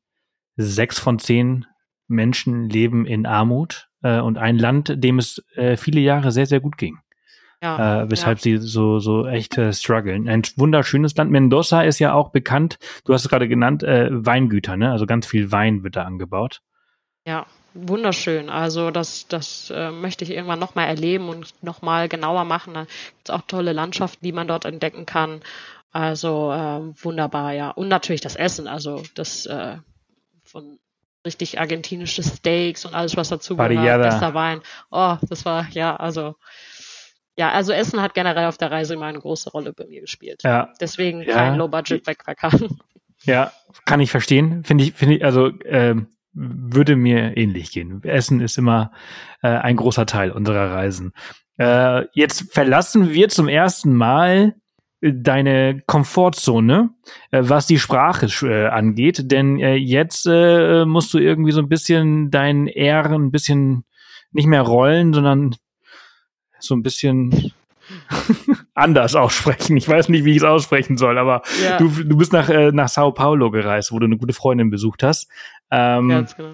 sechs von zehn Menschen leben in Armut äh, und ein Land, dem es äh, viele Jahre sehr, sehr gut ging. Ja, äh, weshalb ja. sie so, so echt äh, strugglen. Ein wunderschönes Land. Mendoza ist ja auch bekannt, du hast es gerade genannt, äh, Weingüter, ne? Also ganz viel Wein wird da angebaut. Ja, wunderschön. Also das, das äh, möchte ich irgendwann nochmal erleben und nochmal genauer machen. Da gibt es auch tolle Landschaften, die man dort entdecken kann. Also äh, wunderbar, ja. Und natürlich das Essen, also das äh, von richtig argentinische Steaks und alles, was dazu gehört, bester Wein. Oh, das war, ja, also, ja, also Essen hat generell auf der Reise immer eine große Rolle bei mir gespielt. Ja. Deswegen ja. kein Low-Budget-Backpacker. Ja, kann ich verstehen. Finde ich, finde ich, also, ähm, würde mir ähnlich gehen. Essen ist immer äh, ein großer Teil unserer Reisen. Äh, jetzt verlassen wir zum ersten Mal deine Komfortzone, äh, was die Sprache äh, angeht, denn äh, jetzt äh, musst du irgendwie so ein bisschen dein R ein bisschen nicht mehr rollen, sondern so ein bisschen anders aussprechen. Ich weiß nicht, wie ich es aussprechen soll, aber ja. du, du bist nach, äh, nach Sao Paulo gereist, wo du eine gute Freundin besucht hast. Ähm, Ganz genau.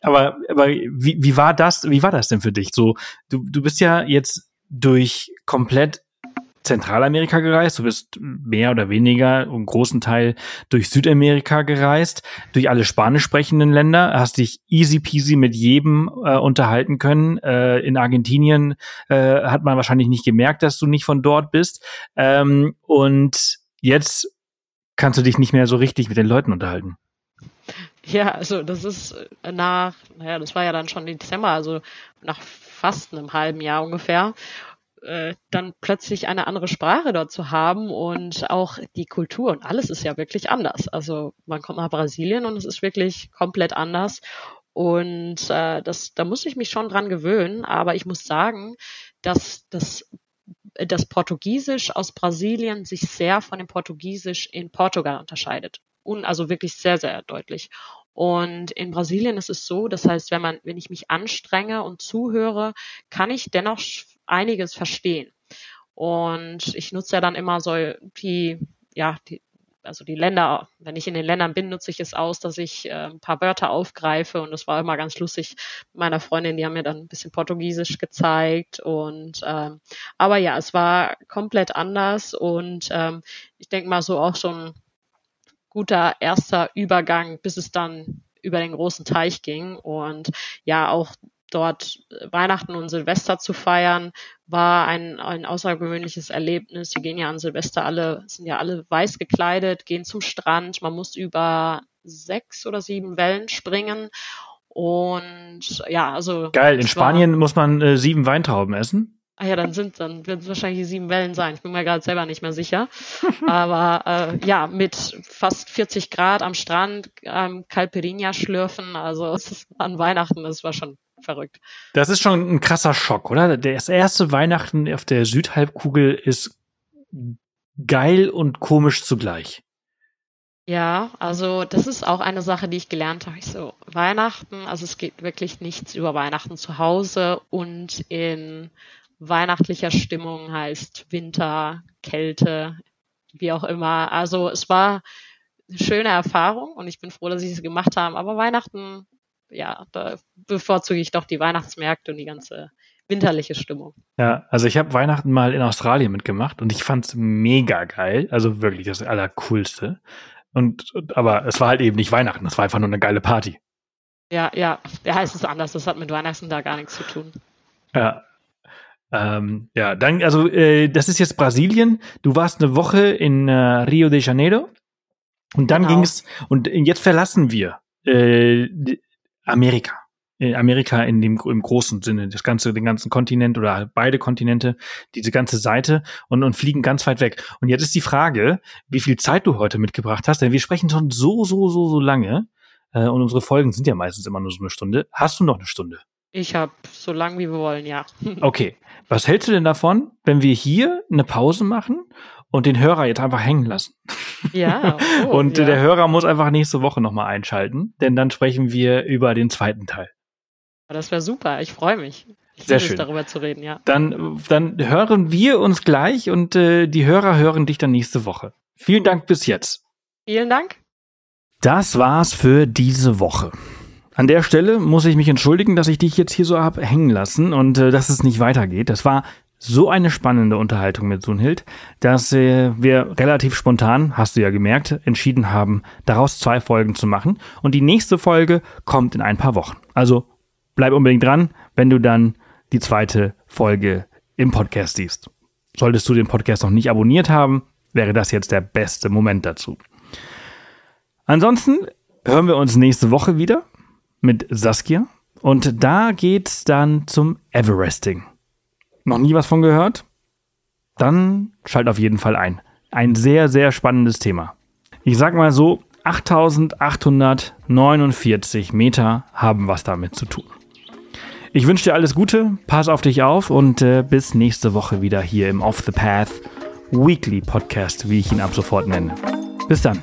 Aber, aber wie, wie war das, wie war das denn für dich? So, du, du bist ja jetzt durch komplett Zentralamerika gereist, du bist mehr oder weniger einen großen Teil durch Südamerika gereist, durch alle spanisch sprechenden Länder, hast dich easy peasy mit jedem äh, unterhalten können. Äh, in Argentinien äh, hat man wahrscheinlich nicht gemerkt, dass du nicht von dort bist. Ähm, und jetzt kannst du dich nicht mehr so richtig mit den Leuten unterhalten. Ja, also das ist nach, naja, das war ja dann schon Dezember, also nach fast einem halben Jahr ungefähr. Äh, dann plötzlich eine andere Sprache dort zu haben und auch die Kultur und alles ist ja wirklich anders. Also man kommt nach Brasilien und es ist wirklich komplett anders. Und äh, das, da muss ich mich schon dran gewöhnen, aber ich muss sagen, dass das, das Portugiesisch aus Brasilien sich sehr von dem Portugiesisch in Portugal unterscheidet. Und also wirklich sehr, sehr deutlich. Und in Brasilien ist es so, das heißt, wenn man, wenn ich mich anstrenge und zuhöre, kann ich dennoch einiges verstehen. Und ich nutze ja dann immer so die, ja, die, also die Länder, wenn ich in den Ländern bin, nutze ich es aus, dass ich äh, ein paar Wörter aufgreife. Und das war immer ganz lustig. Meiner Freundin, die haben mir dann ein bisschen Portugiesisch gezeigt. Und ähm, aber ja, es war komplett anders. Und ähm, ich denke mal so auch ein guter erster Übergang, bis es dann über den großen Teich ging. Und ja auch dort Weihnachten und Silvester zu feiern, war ein, ein außergewöhnliches Erlebnis. Wir gehen ja an Silvester alle, sind ja alle weiß gekleidet, gehen zum Strand. Man muss über sechs oder sieben Wellen springen. Und ja, also. Geil, in Spanien muss man äh, sieben Weintrauben essen. Ah ja, dann sind, dann wird es wahrscheinlich die sieben Wellen sein. Ich bin mir gerade selber nicht mehr sicher. Aber äh, ja, mit fast 40 Grad am Strand, ähm, Calperinia schlürfen, also es ist an Weihnachten, das war schon verrückt. Das ist schon ein krasser Schock, oder? Das erste Weihnachten auf der Südhalbkugel ist geil und komisch zugleich. Ja, also das ist auch eine Sache, die ich gelernt habe. Ich so, Weihnachten, also es geht wirklich nichts über Weihnachten zu Hause und in weihnachtlicher Stimmung heißt Winter, Kälte, wie auch immer. Also es war eine schöne Erfahrung und ich bin froh, dass ich es gemacht habe. Aber Weihnachten ja, da bevorzuge ich doch die Weihnachtsmärkte und die ganze winterliche Stimmung. Ja, also ich habe Weihnachten mal in Australien mitgemacht und ich fand's mega geil. Also wirklich das Allercoolste. Und, aber es war halt eben nicht Weihnachten, es war einfach nur eine geile Party. Ja, ja, ja, es ist anders. Das hat mit Weihnachten da gar nichts zu tun. Ja. Ähm, ja, dann, also äh, das ist jetzt Brasilien. Du warst eine Woche in äh, Rio de Janeiro und dann genau. ging's und jetzt verlassen wir äh, Amerika. In Amerika in dem im großen Sinne, das ganze, den ganzen Kontinent oder beide Kontinente, diese ganze Seite und, und fliegen ganz weit weg. Und jetzt ist die Frage, wie viel Zeit du heute mitgebracht hast, denn wir sprechen schon so, so, so, so lange äh, und unsere Folgen sind ja meistens immer nur so eine Stunde. Hast du noch eine Stunde? Ich habe so lang wie wir wollen, ja. okay. Was hältst du denn davon, wenn wir hier eine Pause machen und den Hörer jetzt einfach hängen lassen. Ja. Oh, und ja. der Hörer muss einfach nächste Woche nochmal einschalten, denn dann sprechen wir über den zweiten Teil. Das wäre super, ich freue mich. Ich Sehr schön. Es, darüber zu reden, ja. Dann, dann hören wir uns gleich und äh, die Hörer hören dich dann nächste Woche. Vielen Dank bis jetzt. Vielen Dank. Das war's für diese Woche. An der Stelle muss ich mich entschuldigen, dass ich dich jetzt hier so hab hängen lassen und äh, dass es nicht weitergeht. Das war so eine spannende Unterhaltung mit Sunhild, dass äh, wir relativ spontan, hast du ja gemerkt, entschieden haben, daraus zwei Folgen zu machen. Und die nächste Folge kommt in ein paar Wochen. Also bleib unbedingt dran, wenn du dann die zweite Folge im Podcast siehst. Solltest du den Podcast noch nicht abonniert haben, wäre das jetzt der beste Moment dazu. Ansonsten hören wir uns nächste Woche wieder mit Saskia. Und da geht's dann zum Everesting. Noch nie was von gehört? Dann schalt auf jeden Fall ein. Ein sehr, sehr spannendes Thema. Ich sag mal so, 8849 Meter haben was damit zu tun. Ich wünsche dir alles Gute, pass auf dich auf und äh, bis nächste Woche wieder hier im Off the Path Weekly Podcast, wie ich ihn ab sofort nenne. Bis dann.